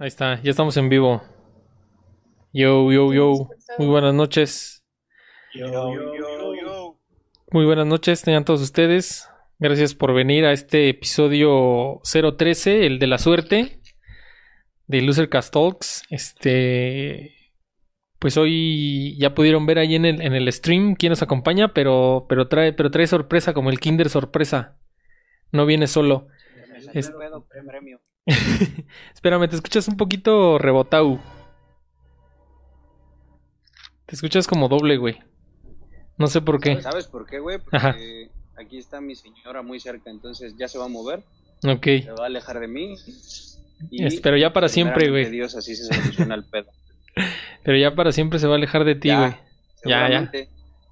Ahí está, ya estamos en vivo. Yo, yo, yo. Muy buenas noches. Yo, yo, yo, yo. Muy buenas noches, tengan todos ustedes. Gracias por venir a este episodio 013, el de la suerte, de Loser Cast Talks. Este. Pues hoy ya pudieron ver ahí en el, en el stream quién nos acompaña, pero, pero, trae, pero trae sorpresa, como el Kinder sorpresa. No viene solo. Es- Espérame, te escuchas un poquito rebotau. Te escuchas como doble, güey. No sé por qué. ¿Sabes por qué, güey? Porque Ajá. aquí está mi señora muy cerca, entonces ya se va a mover, Ok. se va a alejar de mí. Y pero ya para siempre, güey. Dios, así se soluciona el pedo. Pero ya para siempre se va a alejar de ti, güey. Ya, ya.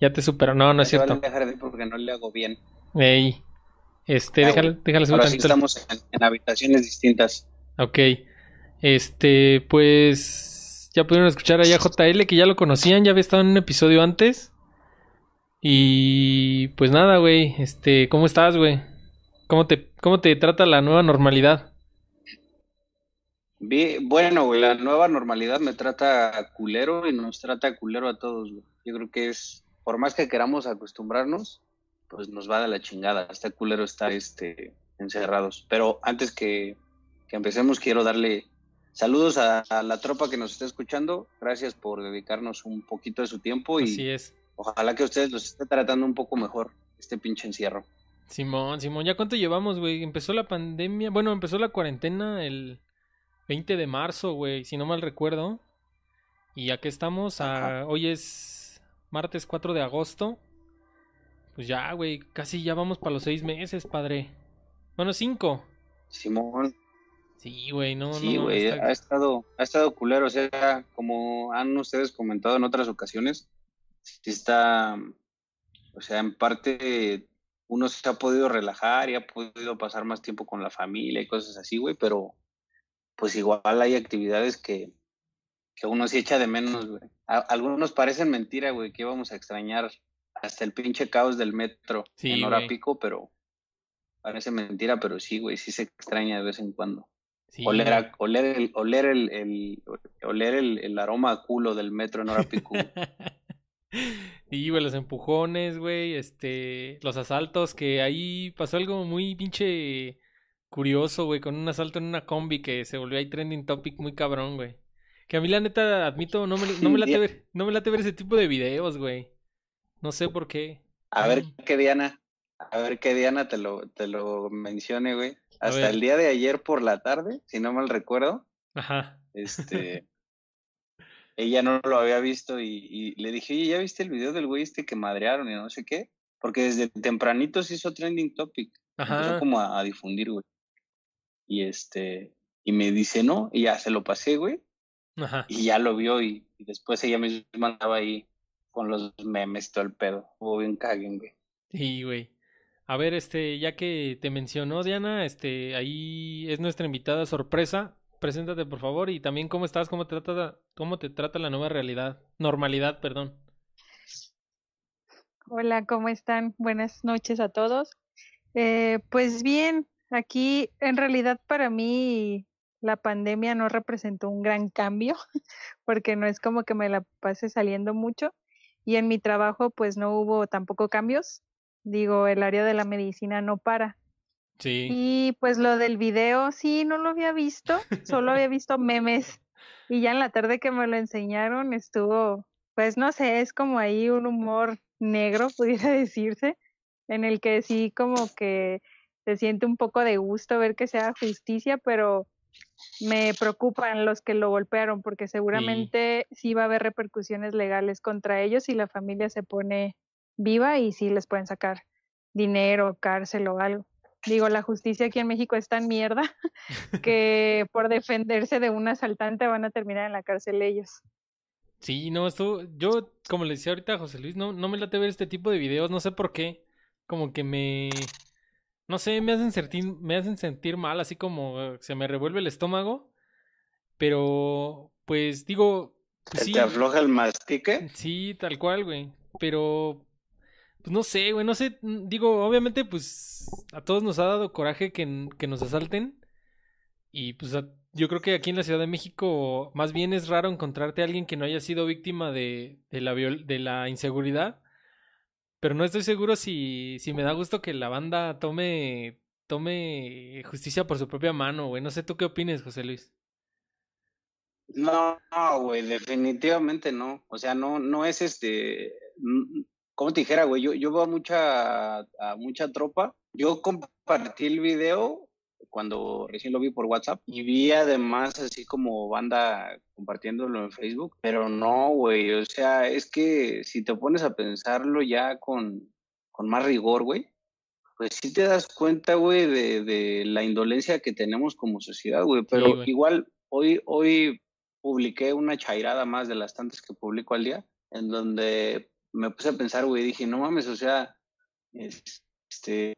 Ya te superó. No, no es se va a cierto. alejar de porque no le hago bien. Ey. Este, güey. déjale subir Ahora sí estamos en, en habitaciones distintas. Ok. Este, pues. Ya pudieron escuchar allá a JL, que ya lo conocían, ya había estado en un episodio antes. Y pues nada, güey. Este, ¿cómo estás, güey? ¿Cómo te, ¿Cómo te trata la nueva normalidad? Vi- bueno, güey, la nueva normalidad me trata culero y nos trata culero a todos, güey. Yo creo que es, por más que queramos acostumbrarnos, pues nos va de la chingada. Está culero estar este, encerrados. Pero antes que, que empecemos, quiero darle saludos a, a la tropa que nos está escuchando. Gracias por dedicarnos un poquito de su tiempo Así y es. ojalá que ustedes los esté tratando un poco mejor este pinche encierro. Simón, Simón, ¿ya cuánto llevamos, güey? Empezó la pandemia, bueno, empezó la cuarentena el 20 de marzo, güey, si no mal recuerdo. Y aquí estamos, a- hoy es martes 4 de agosto. Pues ya, güey, casi ya vamos para los seis meses, padre. Bueno, cinco. Simón, Sí, güey, no, Sí, no, no, güey, está- ha estado, ha estado culero, o sea, como han ustedes comentado en otras ocasiones, sí está, o sea, en parte uno se ha podido relajar y ha podido pasar más tiempo con la familia y cosas así, güey, pero pues igual hay actividades que, que uno sí echa de menos, güey. A- algunos parecen mentira, güey, que íbamos a extrañar hasta el pinche caos del metro Sí, en hora güey. pico, pero parece mentira, pero sí, güey, sí se extraña de vez en cuando Sí, oler, a- oler, el, oler, el, el- oler el, el aroma a culo del metro en hora pico. Y, güey, los empujones, güey, este, los asaltos, que ahí pasó algo muy pinche curioso, güey, con un asalto en una combi que se volvió ahí trending topic muy cabrón, güey. Que a mí la neta, admito, no me, no me late ver, no me late ver ese tipo de videos, güey. No sé por qué. A ver Mm. qué Diana, a ver qué Diana te lo, te lo mencione, güey. Hasta el día de ayer por la tarde, si no mal recuerdo, Ajá. este, ella no lo había visto y, y le dije, oye, ¿ya viste el video del güey este que madrearon y no sé qué? Porque desde tempranito se hizo trending topic. empezó Ajá. como a, a difundir, güey. Y este, y me dice no, y ya se lo pasé, güey. Ajá. y ya lo vio y, y después ella misma andaba ahí con los memes todo el pedo. Hubo bien caguen, güey. Sí, güey. A ver, este, ya que te mencionó Diana, este, ahí es nuestra invitada sorpresa. Preséntate, por favor, y también cómo estás, cómo te trata, cómo te trata la nueva realidad, normalidad, perdón. Hola, ¿cómo están? Buenas noches a todos. Eh, pues bien, aquí en realidad para mí la pandemia no representó un gran cambio, porque no es como que me la pase saliendo mucho y en mi trabajo pues no hubo tampoco cambios. Digo, el área de la medicina no para. Sí. Y pues lo del video, sí, no lo había visto, solo había visto memes. Y ya en la tarde que me lo enseñaron estuvo, pues no sé, es como ahí un humor negro, pudiera decirse, en el que sí como que se siente un poco de gusto ver que se haga justicia, pero me preocupan los que lo golpearon, porque seguramente sí va a haber repercusiones legales contra ellos si la familia se pone viva y sí les pueden sacar dinero, cárcel o algo. Digo, la justicia aquí en México es tan mierda que por defenderse de un asaltante van a terminar en la cárcel ellos. Sí, no, esto, yo, como le decía ahorita a José Luis, no, no me late ver este tipo de videos, no sé por qué, como que me, no sé, me hacen sentir, me hacen sentir mal, así como eh, se me revuelve el estómago, pero, pues, digo, pues ¿Se sí, te afloja el mastique? sí, tal cual, güey, pero, pues no sé, güey, no sé, mm, digo, obviamente, pues, a todos nos ha dado coraje que, que nos asalten, y pues a- yo creo que aquí en la Ciudad de México más bien es raro encontrarte a alguien que no haya sido víctima de, de, la, de la inseguridad. Pero no estoy seguro si, si me da gusto que la banda tome, tome justicia por su propia mano, güey. No sé tú qué opines, José Luis. No, güey, definitivamente no. O sea, no, no es este, como te dijera, güey, yo, yo veo mucha, a mucha tropa. Yo compartí el video cuando recién lo vi por WhatsApp y vi además así como banda compartiéndolo en Facebook, pero no, güey, o sea, es que si te pones a pensarlo ya con, con más rigor, güey, pues sí te das cuenta, güey, de, de, la indolencia que tenemos como sociedad, güey, pero igual hoy, hoy publiqué una chairada más de las tantas que publico al día, en donde me puse a pensar, güey, dije, no mames, o sea, este,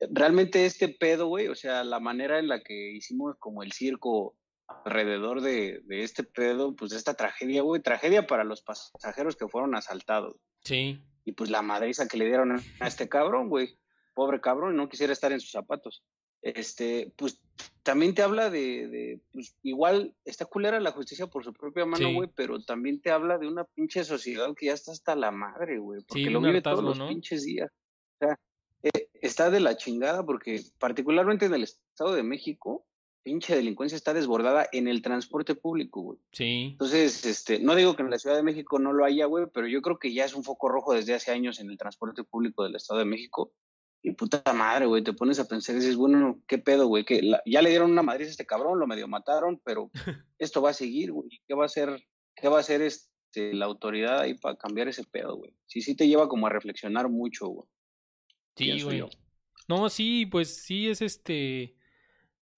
realmente este pedo, güey, o sea, la manera en la que hicimos como el circo alrededor de, de este pedo, pues esta tragedia, güey, tragedia para los pasajeros que fueron asaltados. Sí. Y pues la madriza que le dieron a este cabrón, güey, pobre cabrón, no quisiera estar en sus zapatos. Este, pues también te habla de, de pues igual está culera la justicia por su propia mano, güey, pero también te habla de una pinche sociedad que ya está hasta la madre, güey, porque lo vive todos los pinches días. O sea, está de la chingada porque particularmente en el Estado de México, pinche delincuencia está desbordada en el transporte público, güey. Sí. Entonces, este, no digo que en la Ciudad de México no lo haya, güey, pero yo creo que ya es un foco rojo desde hace años en el transporte público del Estado de México. Y puta madre, güey, te pones a pensar y dices, bueno, ¿qué pedo, güey? Que ya le dieron una madriz a este cabrón, lo medio mataron, pero esto va a seguir, güey. ¿Qué va a hacer, qué va a hacer este, la autoridad ahí para cambiar ese pedo, güey? Sí, sí te lleva como a reflexionar mucho, güey. Sí, güey. No, sí, pues sí es este.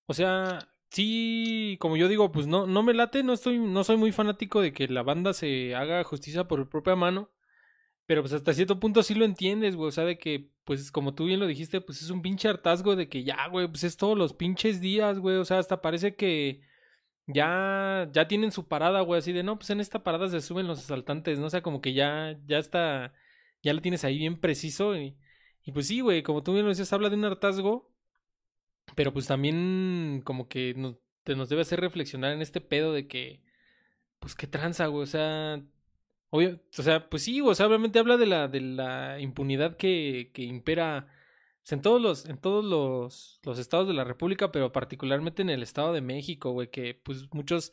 O sea, sí, como yo digo, pues no, no me late, no estoy, no soy muy fanático de que la banda se haga justicia por propia mano. Pero pues hasta cierto punto sí lo entiendes, güey. O sea, de que, pues como tú bien lo dijiste, pues es un pinche hartazgo de que ya, güey, pues es todos los pinches días, güey. O sea, hasta parece que ya, ya tienen su parada, güey. Así de, no, pues en esta parada se suben los asaltantes, ¿no? O sea, como que ya, ya está, ya lo tienes ahí bien preciso y y pues sí, güey, como tú bien lo decías, habla de un hartazgo, pero pues también como que nos, nos debe hacer reflexionar en este pedo de que, pues qué tranza, güey, o sea, obvio, o sea, pues sí, o sea, obviamente habla de la, de la impunidad que, que impera pues, en todos los, en todos los, los estados de la República, pero particularmente en el estado de México, güey, que pues muchos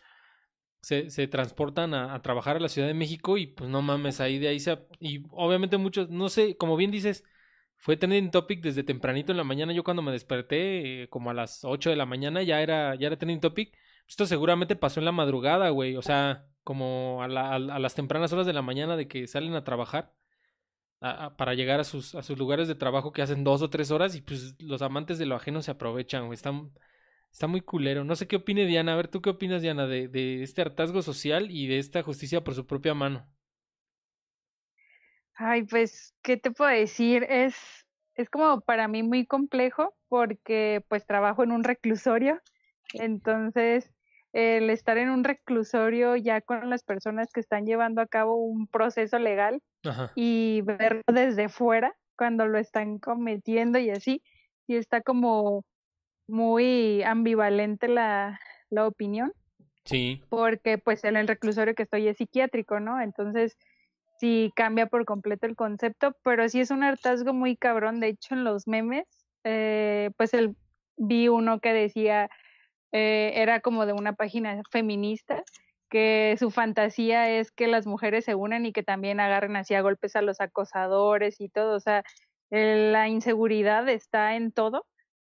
se, se transportan a, a, trabajar a la Ciudad de México y pues no mames, ahí de ahí se... Y obviamente muchos, no sé, como bien dices, fue trending topic desde tempranito en la mañana. Yo cuando me desperté, eh, como a las 8 de la mañana, ya era, ya era trending topic. Esto seguramente pasó en la madrugada, güey. O sea, como a, la, a, las tempranas horas de la mañana de que salen a trabajar. para llegar a sus, a sus lugares de trabajo que hacen dos o tres horas y pues los amantes de lo ajeno se aprovechan, güey. Está, está muy culero. No sé qué opine Diana. A ver, ¿tú qué opinas, Diana, de, de este hartazgo social y de esta justicia por su propia mano? Ay, pues, ¿qué te puedo decir? Es, es como para mí muy complejo porque pues trabajo en un reclusorio, entonces el estar en un reclusorio ya con las personas que están llevando a cabo un proceso legal y verlo desde fuera cuando lo están cometiendo y así, y está como muy ambivalente la, la opinión. Sí. Porque pues en el reclusorio que estoy es psiquiátrico, ¿no? Entonces sí cambia por completo el concepto, pero sí es un hartazgo muy cabrón. De hecho, en los memes, eh, pues el, vi uno que decía, eh, era como de una página feminista, que su fantasía es que las mujeres se unan y que también agarren así a golpes a los acosadores y todo. O sea, la inseguridad está en todo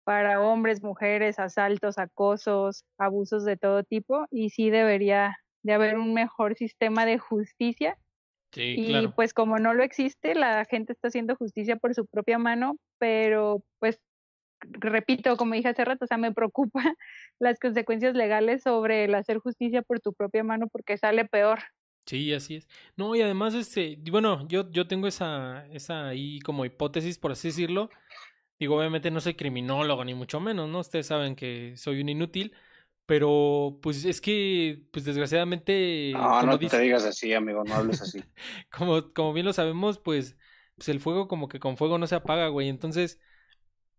para hombres, mujeres, asaltos, acosos, abusos de todo tipo y sí debería de haber un mejor sistema de justicia y pues como no lo existe, la gente está haciendo justicia por su propia mano, pero pues repito, como dije hace rato, o sea, me preocupa las consecuencias legales sobre el hacer justicia por tu propia mano porque sale peor. Sí, así es. No, y además, este, bueno, yo, yo tengo esa, esa ahí como hipótesis, por así decirlo. Digo, obviamente no soy criminólogo, ni mucho menos, ¿no? Ustedes saben que soy un inútil, pero, pues es que, pues desgraciadamente. No, no te digas así, amigo, no hables así. como, como bien lo sabemos, pues, pues el fuego, como que con fuego no se apaga, güey. Entonces,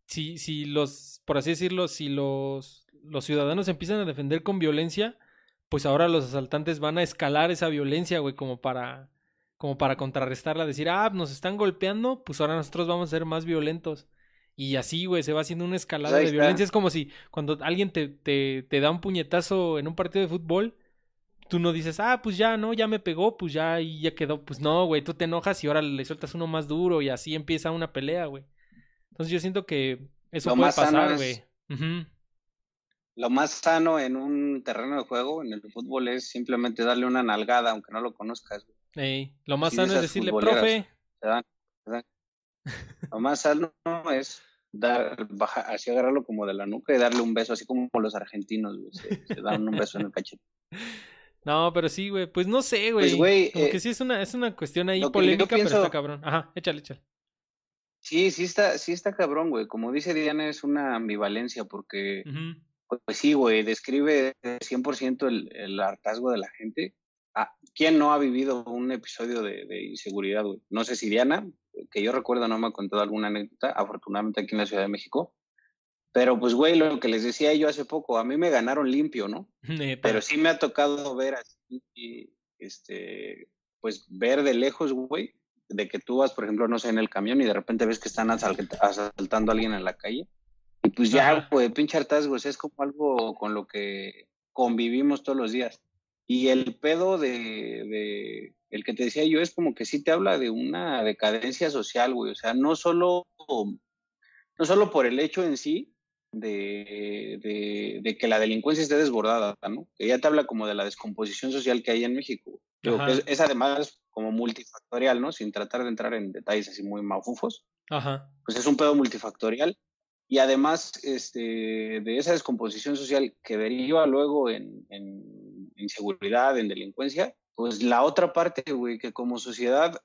si, si los, por así decirlo, si los, los ciudadanos empiezan a defender con violencia, pues ahora los asaltantes van a escalar esa violencia, güey, como para como para contrarrestarla, decir, ah, nos están golpeando, pues ahora nosotros vamos a ser más violentos. Y así, güey, se va haciendo una escalada Pues ahí de violencia. Es como si cuando alguien te, te, te da un puñetazo en un partido de fútbol, tú no dices, ah, pues ya, no, ya me pegó, pues ya, y ya quedó. Pues no, güey, tú te enojas y ahora le sueltas uno más duro y así empieza una pelea, güey. Entonces yo siento que eso Lo puede pasar, es- güey. Lo más sano en un terreno de juego, en el fútbol, es simplemente darle una nalgada, aunque no lo conozcas. güey. Ey, lo más sano es decirle, profe. Se dan- se dan. Lo más sano es dar, bajar, así agarrarlo como de la nuca y darle un beso, así como los argentinos, güey, se, se dan un beso en el cachete. No, pero sí, güey. Pues no sé, güey. Pues, güey, Como eh, que sí es una, es una cuestión ahí polémica, pero está cabrón. Ajá, échale, échale. Sí, sí está, sí está cabrón, güey. Como dice Diana, es una ambivalencia porque, pues sí, güey, describe 100% el, el hartazgo de la gente. Ah, ¿Quién no ha vivido un episodio de, de inseguridad, güey? No sé si Diana, que yo recuerdo, no me ha contado alguna anécdota, afortunadamente aquí en la Ciudad de México. Pero pues, güey, lo que les decía yo hace poco, a mí me ganaron limpio, ¿no? Pero sí me ha tocado ver así, este, pues ver de lejos, güey, de que tú vas, por ejemplo, no sé, en el camión y de repente ves que están asalt- asaltando a alguien en la calle. Y pues ya, güey, pinche hartazgo, es como algo con lo que convivimos todos los días. Y el pedo de, de, el que te decía yo es como que sí te habla de una decadencia social, güey. O sea, no solo, no solo por el hecho en sí de, de, de que la delincuencia esté desbordada, ¿no? Que ya te habla como de la descomposición social que hay en México. Digo, es, es además como multifactorial, ¿no? Sin tratar de entrar en detalles así muy mafufos Ajá. pues es un pedo multifactorial y además este, de esa descomposición social que deriva luego en, en inseguridad, en delincuencia, pues la otra parte, güey, que como sociedad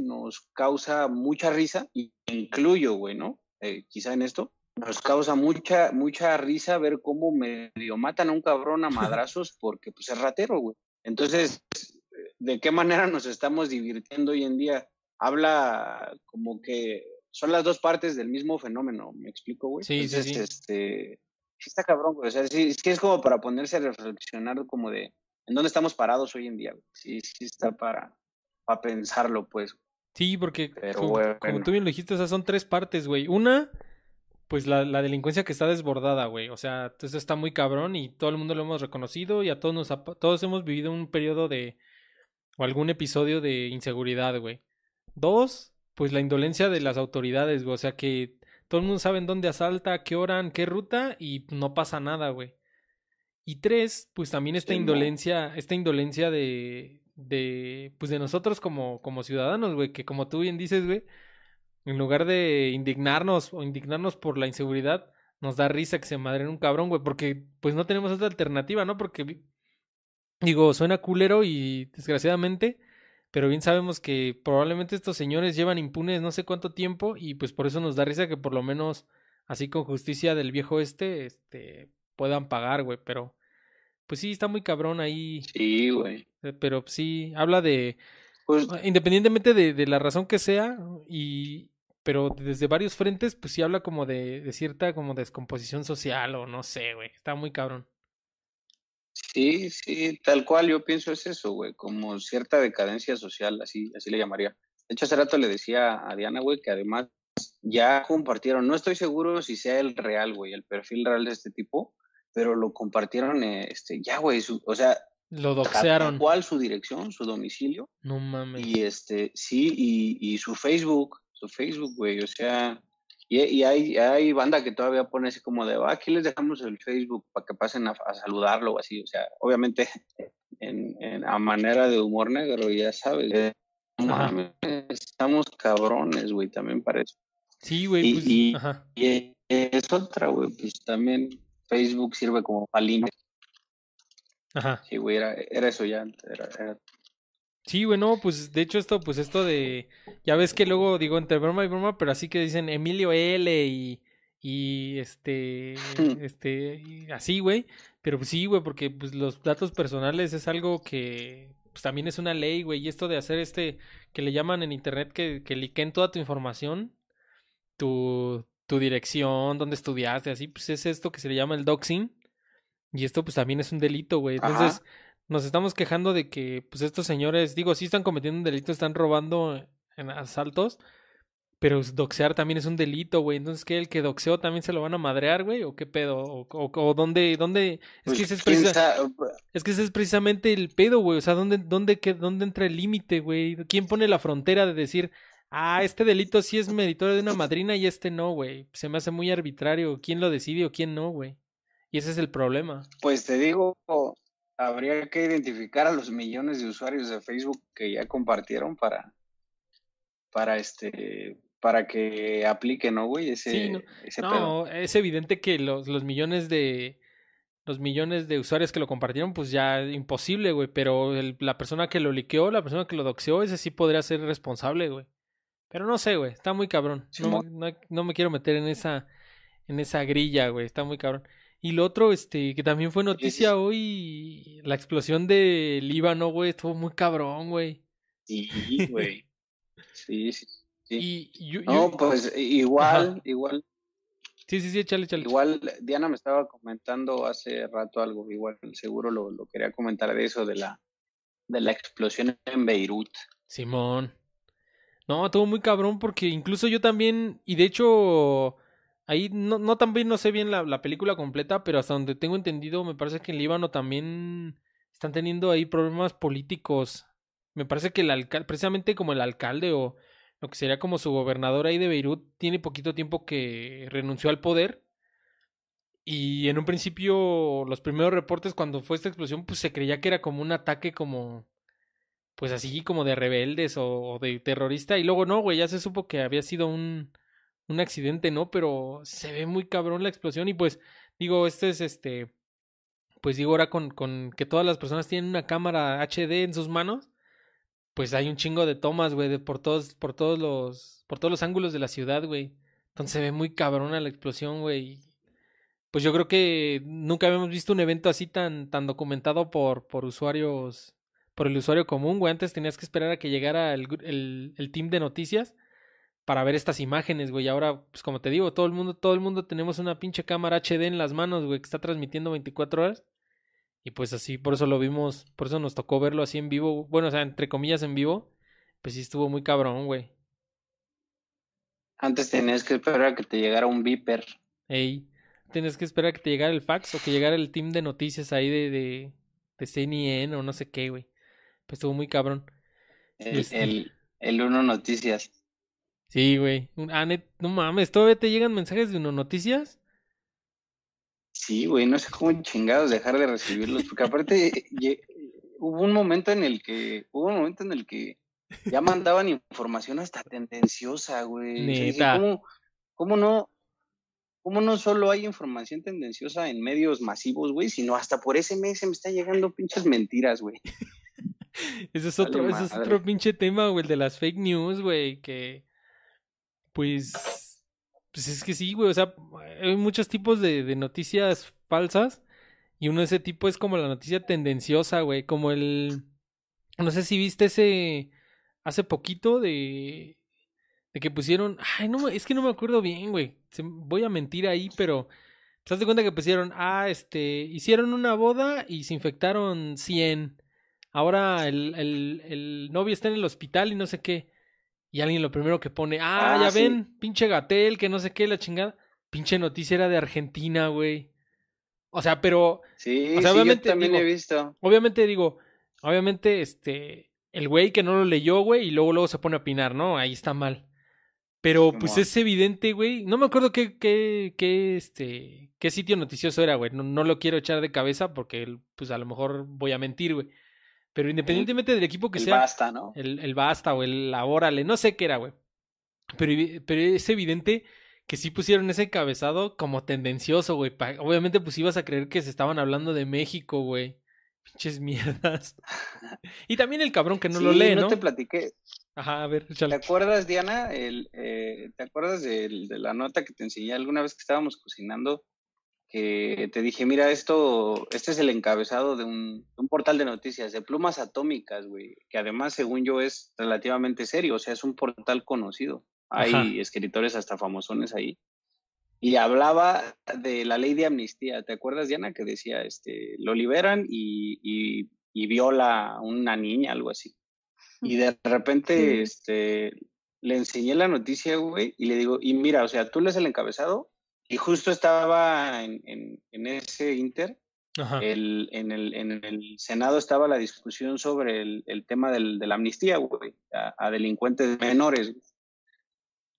nos causa mucha risa, y incluyo, güey, ¿no? Eh, quizá en esto, nos causa mucha, mucha risa ver cómo medio matan a un cabrón a madrazos porque pues es ratero, güey. Entonces, ¿de qué manera nos estamos divirtiendo hoy en día? Habla como que son las dos partes del mismo fenómeno, ¿me explico, güey? Sí, sí, sí. este, sí está cabrón, güey. O sea, sí, sí es como para ponerse a reflexionar como de en dónde estamos parados hoy en día. Sí, sí está para, para pensarlo, pues. Sí, porque Pero como, bueno. como tú bien lo dijiste, o sea, son tres partes, güey. Una, pues la, la delincuencia que está desbordada, güey. O sea, eso está muy cabrón y todo el mundo lo hemos reconocido y a todos nos todos hemos vivido un periodo de o algún episodio de inseguridad, güey. Dos, pues la indolencia de las autoridades, güey. O sea que todo el mundo sabe en dónde asalta, qué hora, en qué ruta y no pasa nada, güey. Y tres, pues también esta Sí, no. indolencia, esta indolencia de, de, pues de nosotros como, como ciudadanos, güey, que como tú bien dices, güey, en lugar de indignarnos o indignarnos por la inseguridad, nos da risa que se madren un cabrón, güey, porque pues no tenemos otra alternativa, ¿no? Porque, digo, suena culero y desgraciadamente, pero bien sabemos que probablemente estos señores llevan impunes no sé cuánto tiempo y pues por eso nos da risa que por lo menos así con justicia del viejo este, este, puedan pagar, güey, pero pues sí, está muy cabrón ahí, Sí, güey. eh, pero sí, habla de, Pues independientemente de, de la razón que sea, y pero desde varios frentes, pues sí habla como de, de cierta como descomposición social o no sé, güey, está muy cabrón. sí, sí, tal cual yo pienso es eso, güey, como cierta decadencia social, así, así le llamaría. De hecho, hace rato le decía a Diana, güey, que además ya compartieron, no estoy seguro si sea el real, güey, el perfil real de este tipo, pero lo compartieron, este, ya, güey, su- o sea, Lo doxearon. cual su dirección, su domicilio, No mames. y este, sí, y, y su Facebook, su Facebook, güey, o sea, y, y hay, hay banda que todavía pone así como de, ah, aquí les dejamos el Facebook para que pasen a, a saludarlo o así, o sea, obviamente en, en- a manera de humor negro, ya sabes, eh, mames, estamos cabrones, güey, también para eso. Sí, güey, pues, y- ajá. Y es otra, güey, pues también Facebook sirve como palín. Ajá. Sí, güey, era, era eso ya, era, era Sí, güey, no, pues de hecho esto, pues esto de, ya ves que luego digo entre broma y broma, pero así que dicen Emilio L y, y este, este, y así, güey, pero pues sí, güey, porque pues los datos personales es algo que, pues también es una ley, güey, y esto de hacer este, que le llaman en internet que, que liquen toda tu información, tu, tu dirección, dónde estudiaste, así, pues es esto que se le llama el doxing, Y esto pues también es un delito, güey. Entonces, nos estamos quejando de que pues estos señores, digo, sí están cometiendo un delito, están robando en asaltos, pero doxear también es un delito, güey. Entonces, ¿qué? ¿El que doxeó también se lo van a madrear, güey? ¿O qué pedo? ¿O, o, dónde, dónde? Es, que pues, ese es, es que ese es precisamente el pedo, güey. O sea, ¿dónde, dónde, qué, dónde entra el límite, güey? ¿Quién pone la frontera de decir, ah, este delito sí es meritorio de una madrina y este no, güey? Se me hace muy arbitrario. ¿Quién lo decide o quién no, güey? Y ese es el problema. Pues te digo, habría que identificar a los millones de usuarios de Facebook que ya compartieron para, para este para que aplique, ¿no, güey? Ese, no, no es evidente que los, los millones de los millones de usuarios que lo compartieron, pues ya imposible, güey. Pero la persona que lo liqueó, la persona que lo doxeó, ese sí podría ser responsable, güey. Pero no sé, güey. Está muy cabrón. No, no, me quiero meter en esa, en esa grilla, güey. Está muy cabrón. Y lo otro, este, que también fue noticia hoy, la explosión del Líbano, güey. Estuvo muy cabrón, güey. Sí, güey. sí, sí. Y no, pues igual, igual. Sí, sí, sí, échale, échale. Igual Diana me estaba comentando hace rato algo, igual seguro lo, lo quería comentar de eso, de la, de la explosión en Beirut. Simón. No, estuvo muy cabrón porque incluso yo también, y de hecho, ahí no, no también no sé bien la, la, película completa, pero hasta donde tengo entendido, me parece que en Líbano también están teniendo ahí problemas políticos. Me parece que el alcalde, precisamente como el alcalde o lo que sería como su gobernador ahí de Beirut, tiene poquito tiempo que renunció al poder. Y en un principio, los primeros reportes cuando fue esta explosión, pues se creía que era como un ataque como, pues así como de rebeldes o, de terrorista. Y luego no, güey, ya se supo que había sido un, un accidente, ¿no? Pero se ve muy cabrón la explosión y pues digo, este es este, pues digo ahora con, con que todas las personas tienen una cámara HD en sus manos pues hay un chingo de tomas, güey, por todos, por todos los, por todos los ángulos de la ciudad, güey. Entonces se ve muy cabrona la explosión, güey. Pues yo creo que nunca habíamos visto un evento así tan, tan documentado por, por usuarios, por el usuario común, güey. Antes tenías que esperar a que llegara el, el, el team de noticias para ver estas imágenes, güey. Ahora, pues como te digo, todo el mundo, todo el mundo tenemos una pinche cámara HD en las manos, güey, que está transmitiendo 24 horas. Y pues así, por eso lo vimos, por eso nos tocó verlo así en vivo. Bueno, o sea, entre comillas en vivo. Pues sí estuvo muy cabrón, güey. Antes tenías que esperar a que te llegara un viper. Ey, tenías que esperar a que te llegara el fax o que llegara el team de noticias ahí de, de, de CNN o no sé qué, güey. Pues estuvo muy cabrón. El, este el, el Uno Noticias. Sí, güey. Ah, no mames, ¿todavía te llegan mensajes de Uno Noticias? Sí, güey, no sé cómo chingados dejar de recibirlos, porque aparte hubo un momento en el que, hubo un momento en el que ya mandaban información hasta tendenciosa, güey. Neta. ¿cómo, no, ¿Cómo no solo hay información tendenciosa en medios masivos, güey, sino hasta por ese mes se me están llegando pinches mentiras, güey. Ese es otro, ese es otro pinche tema, güey, el de las fake news, güey, que pues pues es que sí, güey, o sea, hay muchos tipos de, de noticias falsas y uno de ese tipo es como la noticia tendenciosa, güey, como el... No sé si viste ese... Hace poquito de... De que pusieron... Ay, no, es que no me acuerdo bien, güey. Voy a mentir ahí, pero... ¿Te das cuenta que pusieron? Ah, este... Hicieron una boda y se infectaron 100. Ahora el, el, el novio está en el hospital y no sé qué. Y alguien lo primero que pone, ah, ah ya ven, pinche Gatel, que no sé qué, la chingada. Pinche noticia era de Argentina, güey. O sea, pero. Sí, obviamente, también he visto. Obviamente digo, obviamente, este. El güey que no lo leyó, güey, y luego luego se pone a opinar, ¿no? Ahí está mal. Pero pues es evidente, güey. No me acuerdo qué, qué, qué, este, qué sitio noticioso era, güey. No, no lo quiero echar de cabeza porque, pues a lo mejor voy a mentir, güey. Pero independientemente del equipo que el sea. Basta, ¿no? El, el Basta o el Órale, no sé qué era, güey. Pero, pero es evidente que sí pusieron ese encabezado como tendencioso, güey. Obviamente, pues ibas a creer que se estaban hablando de México, güey. Pinches mierdas. y también el cabrón que no lo lee, ¿no? no te platiqué. Ajá, a ver, échale. ¿Te acuerdas, Diana? El, eh, ¿Te acuerdas de, de, la nota que te enseñé alguna vez que estábamos cocinando? Que te dije, mira, esto, este es el encabezado de un, portal de noticias, de plumas atómicas, güey, que además, según yo, es relativamente serio, o sea, es un portal conocido. Hay escritores hasta famosones ahí. y hablaba de la ley de amnistía. ¿Te acuerdas, Diana, que decía, este, lo liberan y, y, y viola a una niña, algo así? Y de repente, este, le enseñé la noticia, güey, y le digo, y mira, o sea, tú lees el encabezado, y justo estaba en, en, en ese inter, el, en, el, en, el, Senado estaba la discusión sobre el, el tema del, de la amnistía, güey, a, a delincuentes menores.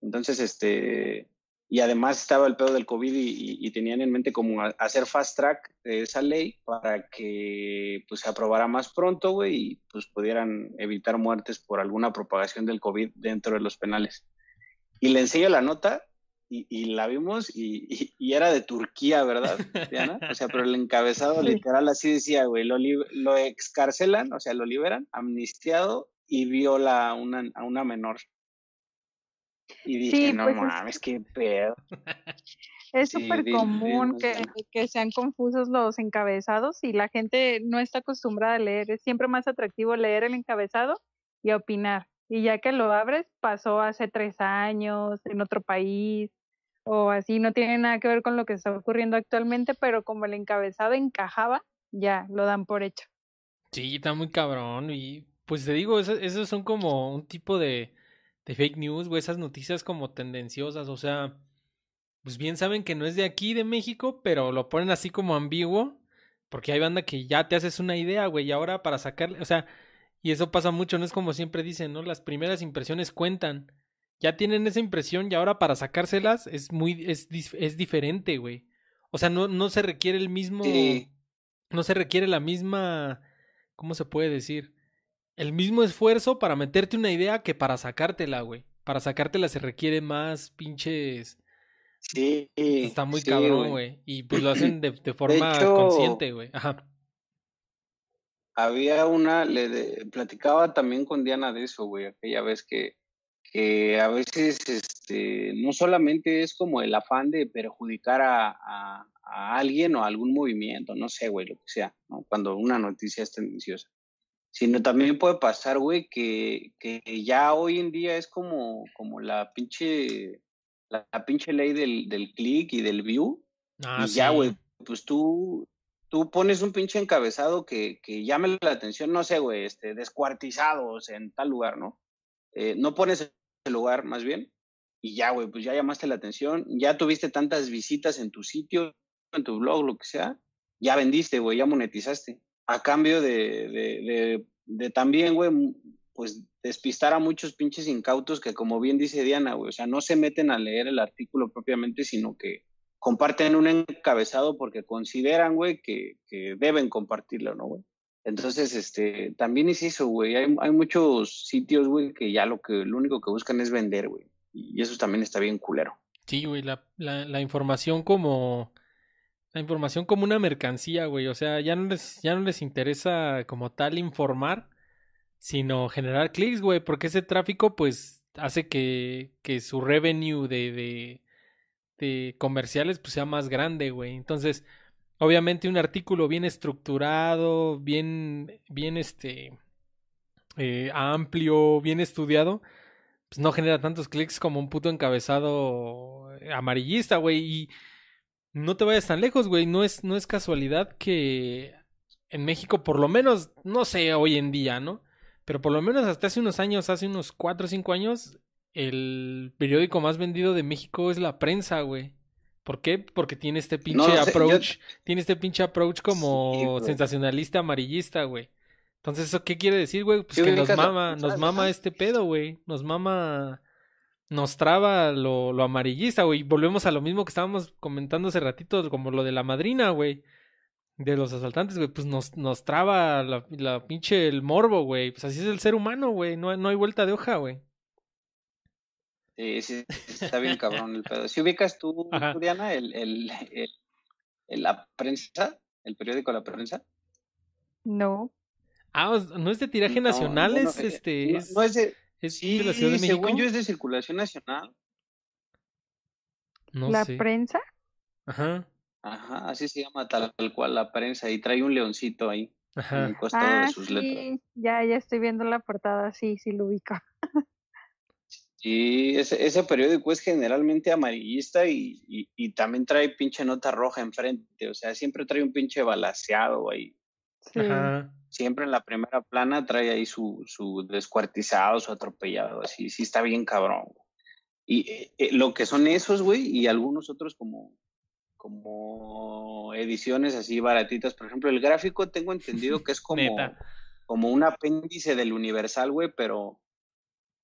Entonces, este, y además estaba el pedo del COVID y, y, tenían en mente como hacer fast track de esa ley para que pues se aprobara más pronto, güey, y pues pudieran evitar muertes por alguna propagación del COVID dentro de los penales. Y le enseño la nota y, y la vimos y, y, era de Turquía, ¿verdad, Diana? O sea, pero el encabezado literal así decía, güey, lo, lo excarcelan, o sea, lo liberan, amnistiado y viola a una, a una menor. Y dije, sí, no pues mames, es... qué pedo. Es súper sí, común que, que, sean confusos los encabezados y la gente no está acostumbrada a leer. Es siempre más atractivo leer el encabezado y opinar. Y ya que lo abres, pasó hace tres años en otro país o así, no tiene nada que ver con lo que está ocurriendo actualmente, pero como el encabezado encajaba, ya lo dan por hecho. Sí, está muy cabrón. Y pues te digo, esos, son como un tipo de, de fake news, güey, esas noticias como tendenciosas, o sea, pues bien saben que no es de aquí, de México, pero lo ponen así como ambiguo, porque hay banda que ya te haces una idea, güey, y ahora para sacarle, o sea, y eso pasa mucho, no es como siempre dicen, ¿no? Las primeras impresiones cuentan. Ya tienen esa impresión y ahora para sacárselas es muy, es, es diferente, güey. O sea, no, no se requiere el mismo, sí. no se requiere la misma, ¿cómo se puede decir? el mismo esfuerzo para meterte una idea que para sacártela, güey. Para sacártela se requiere más pinches. Sí. Está muy sí, cabrón, güey. Y pues lo hacen de, de forma de hecho, consciente, güey. Ajá. Había una, le de, platicaba también con Diana de eso, güey, aquella vez que, que a veces este, no solamente es como el afán de perjudicar a, a, a alguien o a algún movimiento, no sé, güey, lo que sea, ¿no? cuando una noticia es tendenciosa sino también puede pasar, güey, que, que ya hoy en día es como, como la pinche, la, la pinche ley del, del click y del view. Ah, y sí. ya, güey, pues tú, tú pones un pinche encabezado que, que llame la atención, no sé, güey, este, descuartizados en tal lugar, ¿no? Eh, no pones el lugar, más bien, y ya, güey, pues ya llamaste la atención, ya tuviste tantas visitas en tu sitio, en tu blog, lo que sea, ya vendiste, güey, ya monetizaste a cambio de, de, de, de también, güey, pues despistar a muchos pinches incautos que, como bien dice Diana, güey, o sea, no se meten a leer el artículo propiamente, sino que comparten un encabezado porque consideran, güey, que, que deben compartirlo, ¿no, güey? Entonces, este, también es eso, güey. Hay, hay muchos sitios, güey, que ya lo que, lo único que buscan es vender, güey. Y eso también está bien culero. Sí, güey, la, la, la información como la información como una mercancía, güey. O sea, ya no les, ya no les interesa como tal informar, sino generar clics, güey. Porque ese tráfico, pues, hace que, que su revenue de, de, de comerciales pues, sea más grande, güey. Entonces, obviamente, un artículo bien estructurado, bien, bien este. Eh, amplio, bien estudiado, pues no genera tantos clics como un puto encabezado amarillista, güey. Y no te vayas tan lejos, güey. No es, no es casualidad que en México, por lo menos, no sé hoy en día, ¿no? Pero por lo menos hasta hace unos años, hace unos 4 o 5 años, el periódico más vendido de México es La Prensa, güey. ¿Por qué? Porque tiene este pinche no, approach, yo... tiene este pinche approach como sí, sensacionalista amarillista, güey. Entonces, ¿eso qué quiere decir, güey? Pues que nos mama, nos mama este pedo, güey. Nos mama nos traba lo, lo amarillista, güey. Volvemos a lo mismo que estábamos comentando hace ratito, como lo de la madrina, güey. De los asaltantes, güey. Pues nos, nos traba la, la pinche el morbo, güey. Pues así es el ser humano, güey. No, no hay vuelta de hoja, güey. Sí, sí, está bien cabrón el pedo. Si ubicas tú, Diana, el, el, el, el, la prensa, el periódico La Prensa. No. Ah, ¿no es de tiraje no, nacional? No, no, es este. No, no es de ¿Es sí, de la Ciudad de México? según yo es de circulación nacional. No ¿La sé. prensa? Ajá. Ajá, así se llama tal cual la prensa y trae un leoncito ahí. Ajá. En el costado ah, de sus sí. letras. Ya, ya estoy viendo la portada, sí, sí lo ubico. Sí, ese, ese periódico es generalmente amarillista y, y, y, también trae pinche nota roja enfrente, o sea, siempre trae un pinche balaseado ahí. Sí. Ajá. Siempre en la primera plana trae ahí su, su descuartizado, su atropellado, así, sí está bien cabrón. Y eh, eh, lo que son esos, güey, y algunos otros como, como ediciones así baratitas, por ejemplo, el gráfico tengo entendido que es como, como un apéndice del Universal, güey, pero,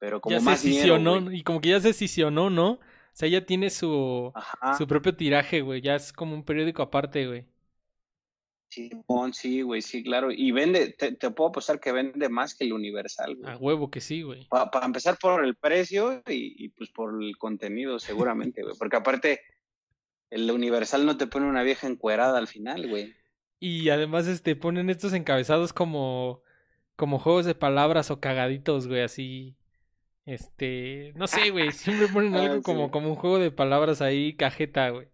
pero como Ya se más güey. y como que ya se cisionó, ¿no? O sea, ya tiene su, Ajá. su propio tiraje, güey. Ya es como un periódico aparte, güey. Simón, sí, güey, sí, claro. Y vende, te, te puedo apostar que vende más que el Universal, güey. A huevo que sí, güey. Para empezar por el precio y, y, pues por el contenido, seguramente, güey. Porque aparte, el Universal no te pone una vieja encuerada al final, güey. Y además, este, ponen estos encabezados como, como juegos de palabras o cagaditos, güey, así. Este, no sé, güey, siempre ponen Ah, algo sí. como, como un juego de palabras ahí, cajeta, güey.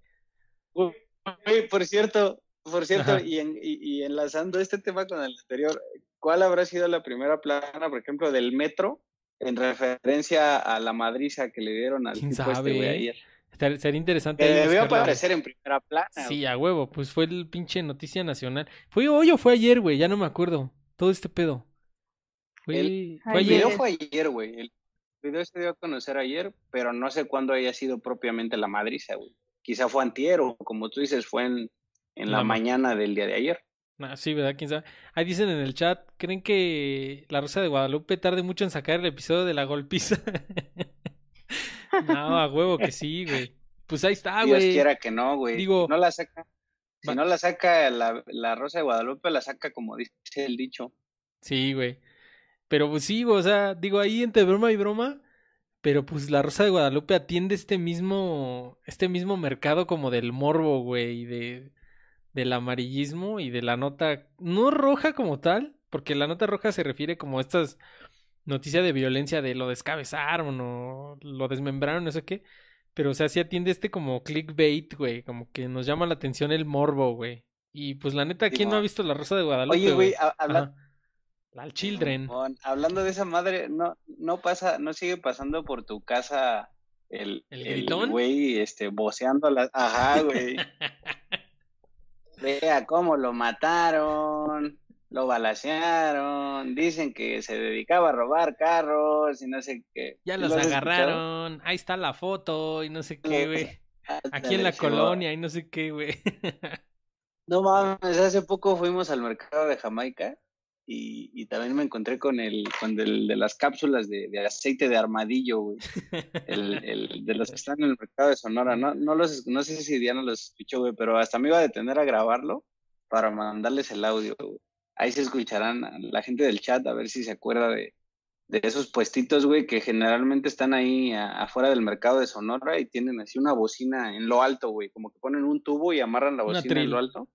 Güey, por cierto, por cierto, y, en- y- y enlazando este tema con el anterior, ¿cuál habrá sido la primera plana, por ejemplo, del metro en referencia a la madriza que le dieron al ¿Quién este, sabe, güey, ayer? Estar- Sería interesante Que debió aparecer en primera plana. Sí, a huevo, pues fue el pinche noticia nacional. ¿Fue hoy o fue ayer, güey? Ya no me acuerdo. Todo este pedo. Fue, El- fue El ayer. video fue ayer, güey. El video se dio a conocer ayer, pero no sé cuándo haya sido propiamente la madriza, güey. Quizá fue antier o como tú dices, fue en, en la La ma- mañana del día de ayer. Ah, sí, ¿verdad? ¿Quién sabe? Ahí dicen en el chat, ¿creen que La Rosa de Guadalupe tarde mucho en sacar el episodio de la golpiza? no, a huevo que sí, güey. Pues ahí está, Dios güey. quiera que no, güey. Digo- no la saca. Si no la saca la, la Rosa de Guadalupe, la saca como dice el dicho. Sí, güey. Pero pues sí, o sea, digo ahí entre broma y broma, pero pues La Rosa de Guadalupe atiende este mismo, este mismo mercado como del morbo, güey, y de, del amarillismo y de la nota, no roja como tal, porque la nota roja se refiere como a estas noticias de violencia de lo descabezaron o lo desmembraron, no sé qué, pero o sea, sí atiende este como clickbait, güey, como que nos llama la atención el morbo, güey. Y pues la neta, ¿quién no ha visto La Rosa de Guadalupe, Oye, güey, ha- habla- La Children. Simón, hablando de esa madre, no, no pasa, no sigue pasando por tu casa el, ¿El el gritón? güey, este, voceando las, ajá, güey. Vea cómo lo mataron, lo balacearon, dicen que se dedicaba a robar carros y no sé qué. Ya ¿Sí los escuchado? agarraron, ahí está la foto y no sé qué, güey. Aquí en la colonia y no sé qué, güey. No mames, hace poco fuimos al mercado de Jamaica y, y también me encontré con el, con el de las cápsulas de, de aceite de armadillo, güey. El, el de los que están en el mercado de Sonora. No, no, los, no sé si Diana los escuchó, güey, pero hasta me iba a detener a grabarlo para mandarles el audio, güey. Ahí se escucharán a la gente del chat a ver si se acuerda de, de esos puestitos, güey, que generalmente están ahí a- afuera del mercado de Sonora y tienen así una bocina en lo alto, güey, como que ponen un tubo y amarran la bocina en lo alto.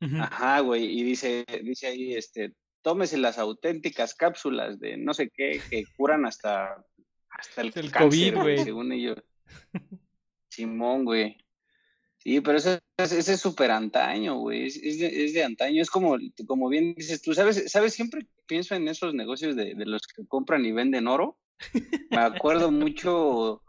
Ajá, güey, y dice, dice ahí, este, tómese las auténticas cápsulas de no sé qué que curan hasta, hasta el, El cáncer, COVID, güey. según ellos. Simón, güey. Sí, pero eso, ese es súper antaño, güey, es, es de, es de antaño, es como, como bien dices tú, ¿sabes? ¿Sabes? Siempre que pienso en esos negocios de, de los que compran y venden oro, me acuerdo mucho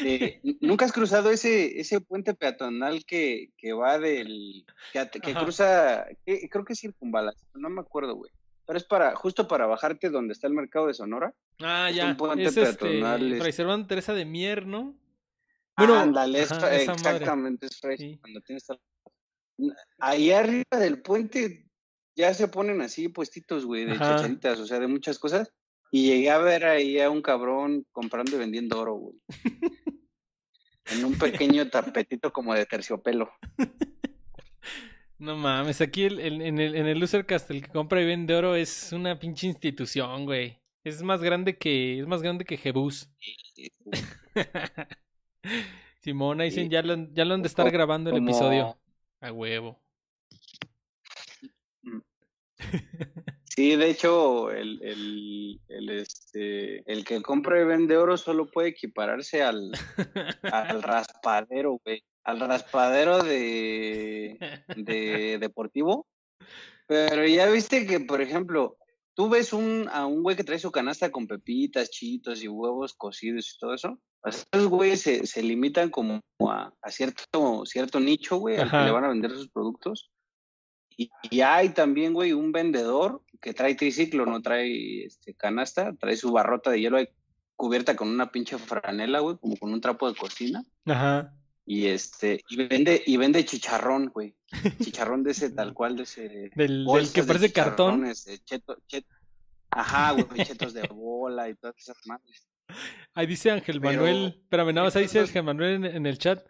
de, ¿nunca has cruzado ese, ese puente peatonal que, que va del, que, cruza, que- creo que es circunvalación, no me acuerdo, güey, pero es para, justo para bajarte donde está el mercado de Sonora. Ah, Es ya. un puente Es este, peatonal, es- Fray Servando Teresa de Mier, ¿no? Bueno, Ándale, es ajá, fra- esa madre. exactamente, es Sí. cuando tienes Ahí arriba del puente ya se ponen así puestitos, güey, de chacharitas, o sea, de muchas cosas. Y llegué a ver ahí a un cabrón comprando y vendiendo oro, güey. en un pequeño tapetito como de terciopelo. No mames, aquí el, el- en el, en el Losercast el que compra y vende oro es una pinche institución, güey. Es más grande que, es más grande que Jebus. Simona dicen, Sí. ya lo, han- ya lo han de estar grabando el como- episodio. A huevo. Sí, de hecho, el, el, el, este, el que compra y vende oro solo puede equipararse al, al raspadero, güey. Al raspadero de, de deportivo. Pero ya viste que, por ejemplo, tú ves un, a un güey que trae su canasta con pepitas, chitos y huevos cocidos y todo eso. Esos güeyes se, se limitan como a, a cierto, cierto nicho, güey, al que le van a vender sus productos. Y, y hay también, güey, un vendedor que trae triciclo, no trae este, canasta, trae su barrota de hielo cubierta con una pinche franela, güey, como con un trapo de cocina. Ajá. Y este, y vende, y vende chicharrón, güey. Chicharrón de ese tal cual, de ese. Del, que de parece cartón. de cheto- chet- Ajá, güey, chetos de bola y todas esas madres. Ahí dice Ángel Pero- Manuel, espérame, nada más ahí dice Ángel Manuel en, en el chat.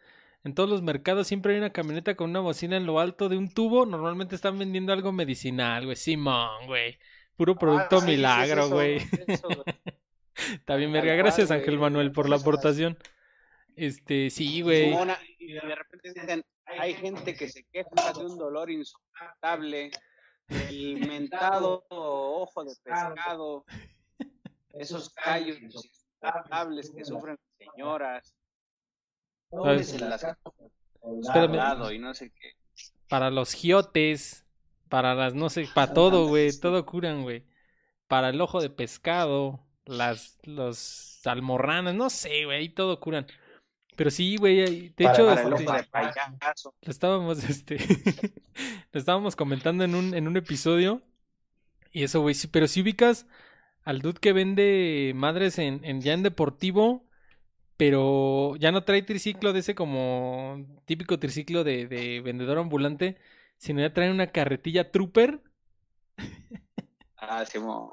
En todos los mercados siempre hay una camioneta con una bocina en lo alto de un tubo. Normalmente están vendiendo algo medicinal, güey. Simón, güey. Puro producto Ah, sí, sí, es milagro, güey. es güey. Está bien, verga. Gracias. Ángel Manuel, por la aportación. Este, sí, güey. Y de repente dicen, hay gente que se queja de un dolor insoportable, el mentado ojo de pescado, esos callos insoportables que sufren las señoras, las Espérame. y no sé qué. Para los giotes, para las, no sé, para todo, güey. Todo curan, güey. Para el ojo de pescado, las, los almorranas, no sé, güey. Ahí todo curan. Pero sí, güey. De hecho, Para este, lo estábamos, este, lo estábamos comentando en un, en un episodio. Y eso, güey, sí, pero si ubicas al dude que vende madres en, en ya en deportivo, pero ya no trae triciclo de ese como típico triciclo de, de vendedor ambulante, sino ya trae una carretilla trooper. Ah, Simón.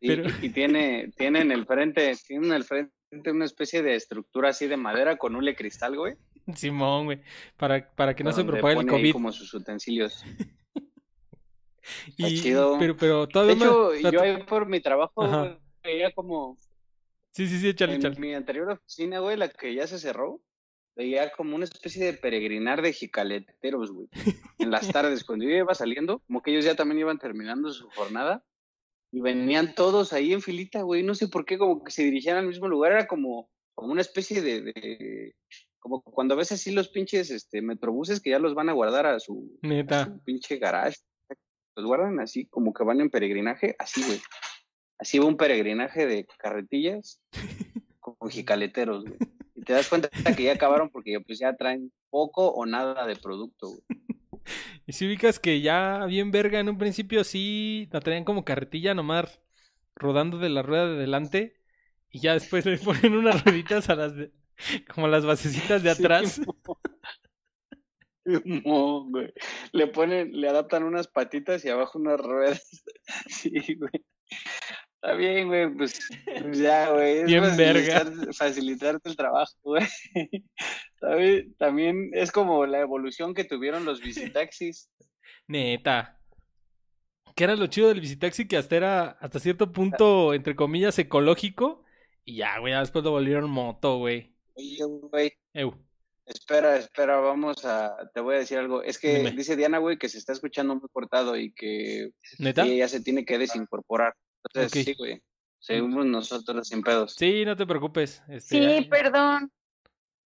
Y, Pero- y tiene, tiene en el frente, tiene en el frente una especie de estructura así de madera con hule cristal, güey. Simón, güey, para, para que no se propague el ahí COVID. como sus utensilios. Y, chido. pero, pero De todavía hecho, más- yo ahí por mi trabajo, Ajá. veía como Sí, sí, sí, échale, en échale. mi anterior oficina, güey, la que ya se cerró, veía como una especie de peregrinar de jicaleteros, güey. En las tardes, cuando yo iba saliendo, como que ellos ya también iban terminando su jornada, y venían todos ahí en filita, güey. No sé por qué, como que se dirigían al mismo lugar, era como, como una especie de, de- como cuando ves así los pinches este, metrobuses que ya los van a guardar a su, a su pinche garage. Los guardan así, como que van en peregrinaje, así, güey. Así va un peregrinaje de carretillas con jicaleteros, güey. Y te das cuenta que ya acabaron porque pues ya traen poco o nada de producto, güey. Y si ubicas que ya bien verga en un principio sí la traían como carretilla nomás rodando de la rueda de delante y ya después le ponen unas rueditas a las de, como las basecitas de atrás. No, güey. Le ponen, le adaptan unas patitas y abajo unas ruedas. Sí, güey. Está bien, güey, pues, pues ya, güey. Bien verga. facilitar- Facilitarte el trabajo, güey. También es como la evolución que tuvieron los visitaxis. Neta. Que era lo chido del visitaxi que hasta era hasta cierto punto, entre comillas, ecológico. Y ya, güey, después lo volvieron moto, güey. Oye, güey, espera, espera, vamos a, te voy a decir algo. Es que Dime. dice Diana, güey, que se está escuchando muy cortado y que ¿Neta? ella se tiene que desincorporar. Entonces, Ok. sí, güey. Seguimos nosotros sin pedos. Sí, no te preocupes. Este, Sí, perdón.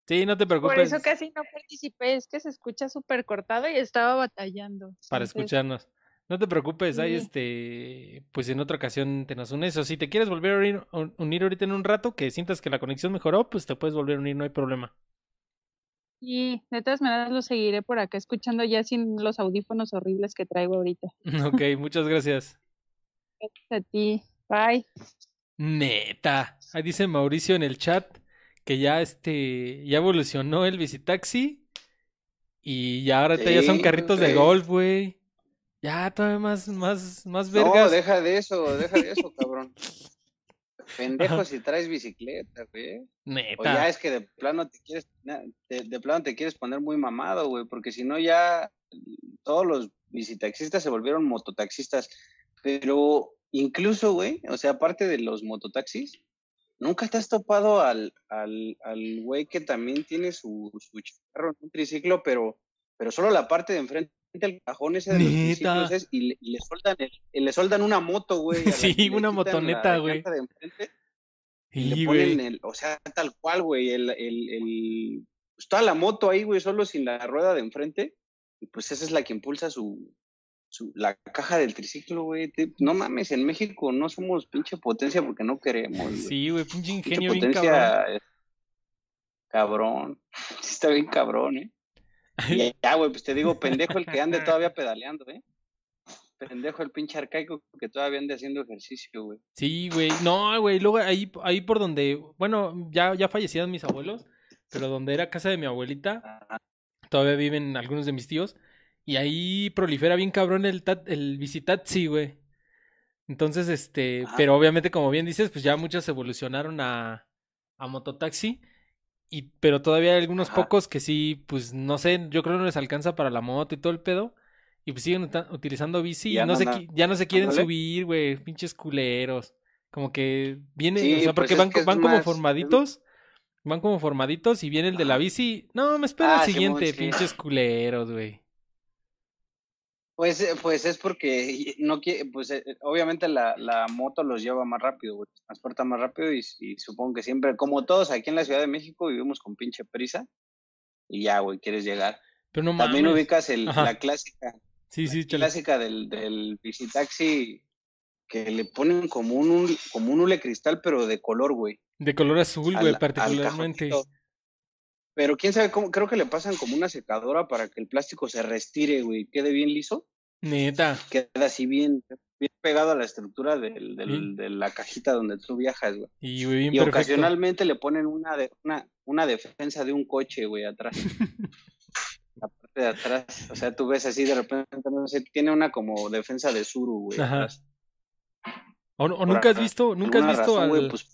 Sí, no te Por preocupes eso casi no participé. Es que se escucha súper cortado y estaba batallando. para Entonces, escucharnos. No te preocupes, ahí Sí. este, pues en otra ocasión te nos unes. O si te quieres volver a unir, un- unir ahorita en un rato, que sientas que la conexión mejoró, pues te puedes volver a unir, no hay problema. Sí, de todas maneras lo seguiré por acá escuchando ya sin los audífonos horribles que traigo ahorita. ok, muchas gracias. Gracias a ti. Bye. Neta. Ahí dice Mauricio en el chat que ya este, ya evolucionó el visitaxi y ya ahora ya son Sí, carritos de golf, güey. Ya todavía más, más, más No, vergas. deja de eso, deja de eso, cabrón. Pendejo si traes bicicleta, güey. O ya Neta. es que de plano te quieres, de, de plano te quieres poner muy mamado, güey, porque si no ya todos los visitaxistas se volvieron mototaxistas. Pero incluso, güey, o sea, aparte de los mototaxis, ¿nunca te has topado al, al, al güey que también tiene su, su charro en un triciclo, pero, pero solo la parte de enfrente del cajón ese de los triciclos es- y, le, y le soldan el- y le soldan una moto, güey. Sí, una motoneta, güey. y Y, le ponen el, o sea, tal cual, güey, el, el, el, pues toda la moto ahí, güey, solo sin la rueda de enfrente, y pues esa es la que impulsa su, su- la caja del triciclo, güey. No mames, en México no somos pinche potencia porque no queremos, güey. Sí, güey, pinche Pinche ingenio bien cabrón. cabrón. Sí está bien cabrón, ¿eh? Y ya, güey, pues te digo, pendejo el que ande todavía pedaleando, ¿eh? Pendejo el pinche arcaico que todavía ande haciendo ejercicio, güey. Sí, güey. No, güey. Luego ahí, ahí por donde, bueno, ya, ya fallecieron mis abuelos, pero donde era casa de mi abuelita, Ajá. todavía viven algunos de mis tíos. Y ahí prolifera bien cabrón el, ta- el güey. Entonces, este, Ajá. pero obviamente, como bien dices, pues ya muchos evolucionaron a, a mototaxi. Y, pero todavía hay algunos Ajá. pocos que sí, pues no sé, yo creo que no les alcanza para la moto y todo el pedo. Y pues siguen utilizando bici y Ya no no se, ya no se quieren ándale. subir, güey, pinches culeros. Como que viene, Sí, o sea, pues porque es van, van como más- formaditos, van como formaditos y viene el de la bici. No, me espera Ah, el Simón, siguiente, sí. pinches culeros, güey. Pues, eh, pues es porque no quiere, pues eh, obviamente la, la moto los lleva más rápido, güey, transporta más rápido y, y supongo que siempre, como todos aquí en la Ciudad de México, vivimos con pinche prisa y ya, güey, quieres llegar. Pero no También mames. ubicas el, la clásica, Sí, sí, chale. clásica del, del visitaxi que le ponen como un, como un hule cristal, pero de color, güey. De color azul, al- güey, al particularmente. cajoncito. Pero quién sabe cómo, creo que le pasan como una secadora para que el plástico se restire, güey, quede bien liso. Neta. queda así bien, bien pegado a la estructura del, del- Bien. de la cajita donde tú viajas, güey. Y, güey, bien Y perfecto. ocasionalmente le ponen una, de, una, una defensa de un coche, güey, atrás. la parte de atrás. O sea, tú ves así de repente, no sé, tiene una como defensa de Suru, güey, Ajá. atrás. ¿O, nunca has visto, nunca has visto razón, al, pues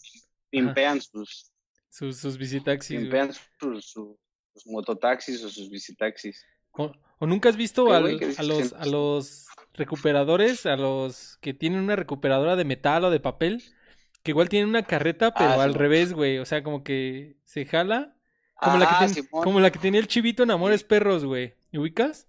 pimpean sus, sus, sus visitaxis, pimpean sus, sus- sus mototaxis o sus visitaxis. O, o nunca has visto ¿Qué, al- güey? ¿Qué a los, a los recuperadores, a los que tienen una recuperadora de metal o de papel, que igual tienen una carreta, pero Ah, al sí. revés, güey. O sea, como que se jala, como la que Ah, tiene, Simón. como la que tenía el chivito en Amores Perros, güey. ¿Me ubicas?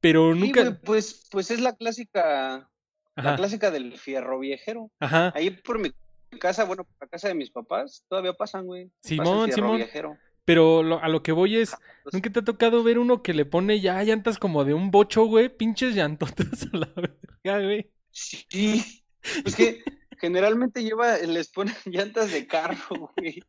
Pero nunca. pues, pues es la clásica, la clásica del fierro viejero. ajá. Ahí por mi casa, bueno, la casa de mis papás, todavía pasan, güey. Simón, Simón. viajero. Pero lo- a lo que voy es, ¿nunca te ha tocado ver uno que le pone ya llantas como de un bocho, güey? Pinches llantotas a la verga, güey. Sí, pues que generalmente lleva, les ponen llantas de carro, güey.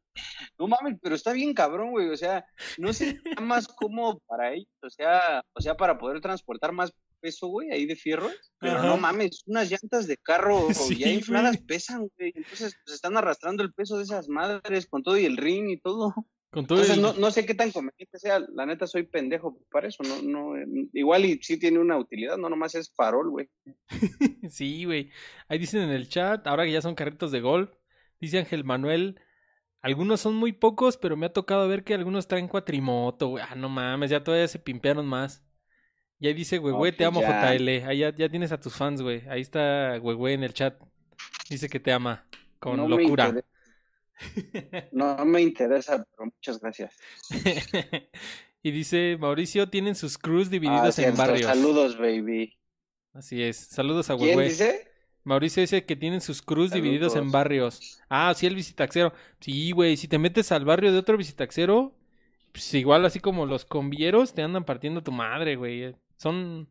No mames, pero está bien cabrón, güey. O sea, no sé más cómo para ellos, o sea, o sea, para poder transportar más peso, güey, ahí de fierro. Pero Ajá. no mames, unas llantas de carro Sí, ya infladas güey. pesan, güey. Entonces, pues están arrastrando el peso de esas madres con todo y el ring y todo. Con todo Entonces, el- no, no sé qué tan conveniente sea. La neta, soy pendejo para eso. No, no, eh, igual y sí tiene una utilidad, no nomás es farol, güey. Sí, güey. Ahí dicen en el chat, ahora que ya son carritos de golf, dice Ángel Manuel, algunos son muy pocos, pero me ha tocado ver que algunos traen cuatrimoto, güey. Ah, no mames, ya todavía se pimpearon más. Y ahí dice, güey, güey, te pues amo, ya. JL. Ahí ya, ya tienes a tus fans, güey. Ahí está, güey, en el chat. Dice que te ama. Con No locura. No me interesa, pero muchas gracias. y dice, Mauricio, tienen sus crews Ah, divididos en barrios. Saludos, baby. Así es. Saludos a ¿Quién güey. dice? Mauricio dice que tienen sus crews divididos en barrios. Ah, sí, el visitaxero. Sí, güey, si te metes al barrio de otro visitaxero, pues igual así como los convieros te andan partiendo tu madre, güey. Son,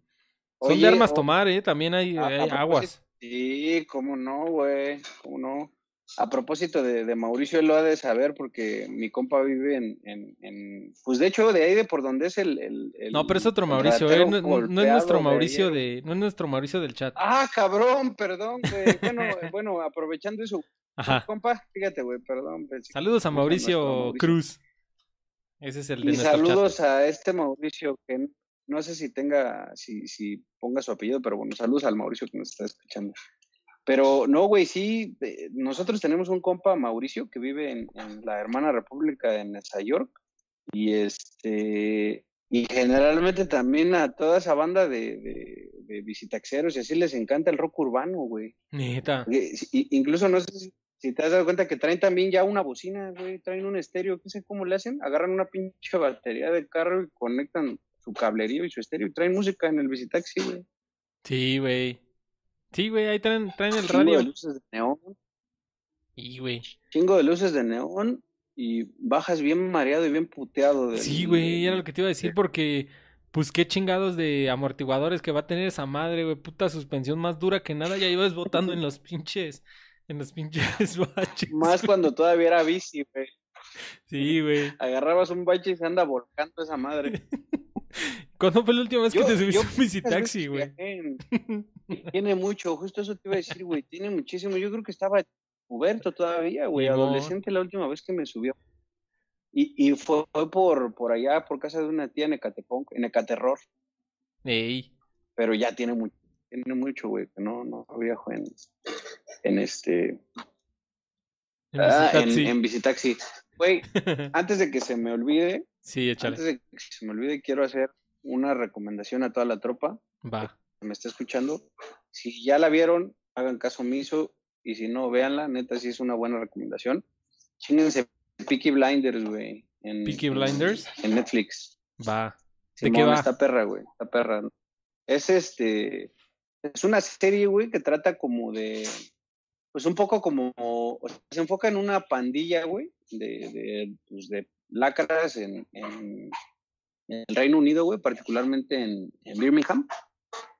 son Oye, de armas o- tomar, ¿eh? También hay, a- hay aguas. Sí, cómo no, güey. Cómo no. A propósito de, de Mauricio, él lo ha de saber porque mi compa vive en, en, en- Pues de hecho, de ahí de por donde es el. el- el- No, pero es otro Mauricio, ¿eh? No, no- no es nuestro Mauricio ayer. de, no es nuestro Mauricio del chat. Ah, cabrón, perdón, güey. Bueno, eh, bueno, aprovechando eso, Ajá. compa, fíjate, güey, perdón. pensé que Saludos a Mauricio Mauricio. Cruz. Ese es el de Y nuestro chat. saludos a este Mauricio, que no sé si tenga, si, si ponga su apellido, pero bueno, saludos al Mauricio que nos está escuchando. Pero no, güey, sí, eh, nosotros tenemos un compa, Mauricio, que vive en, en la hermana república en Nueva York, y este, y generalmente también a toda esa banda de, de, de visitaxeros y así les encanta el rock urbano, güey. Neta. Si- Incluso no sé si, si te has dado cuenta que traen también ya una bocina, güey, traen un estéreo, qué sé cómo le hacen, agarran una pinche batería de carro y conectan su cablerío y su estéreo y traen música en el visitaxi, güey. Sí, güey. Sí, güey, ahí traen, traen el Chingo de radio. luces de neón, Y, güey. chingo de luces de neón y bajas bien mareado y bien puteado. del- Sí, güey, era lo que te iba a decir de- porque Pues qué chingados de amortiguadores que va a tener esa madre, güey. Puta suspensión más dura que nada. Ya ibas botando en los pinches. En los pinches baches. Más cuando todavía era bici, güey. Sí, güey. Agarrabas un bache y se anda volcando esa madre. ¿Cuándo fue la última vez que te subiste a un bicitaxi, Muchas güey? Tiene mucho, justo eso te iba a decir, güey. Tiene muchísimo. Yo creo que estaba puberto todavía, güey. Adolescente la última vez que me subió. Y, y fue, fue por, por allá, por casa de una tía en Ecatepón, en Ecaterror. Ey. Pero ya tiene mucho, tiene mucho, güey. Que no, no viajo en, en este. En ah, en, en Visitaxi. Güey, antes de que se me olvide, Sí, échale. antes de que se me olvide, quiero hacer una recomendación a toda la tropa Va. que me está escuchando. Si ya la vieron, hagan caso omiso. Y si no, véanla. Neta, sí es una buena recomendación. Chinguense Peaky Blinders, güey. en- Peaky Blinders. En Netflix. Va. ¿De Simón, qué va? Está perra, güey. Está perra. Es este. Es una serie, güey, que trata como de. Pues un poco como. o sea, se enfoca en una pandilla, güey, de, de, pues, de lacras en, el Reino Unido, güey, particularmente en, en Birmingham.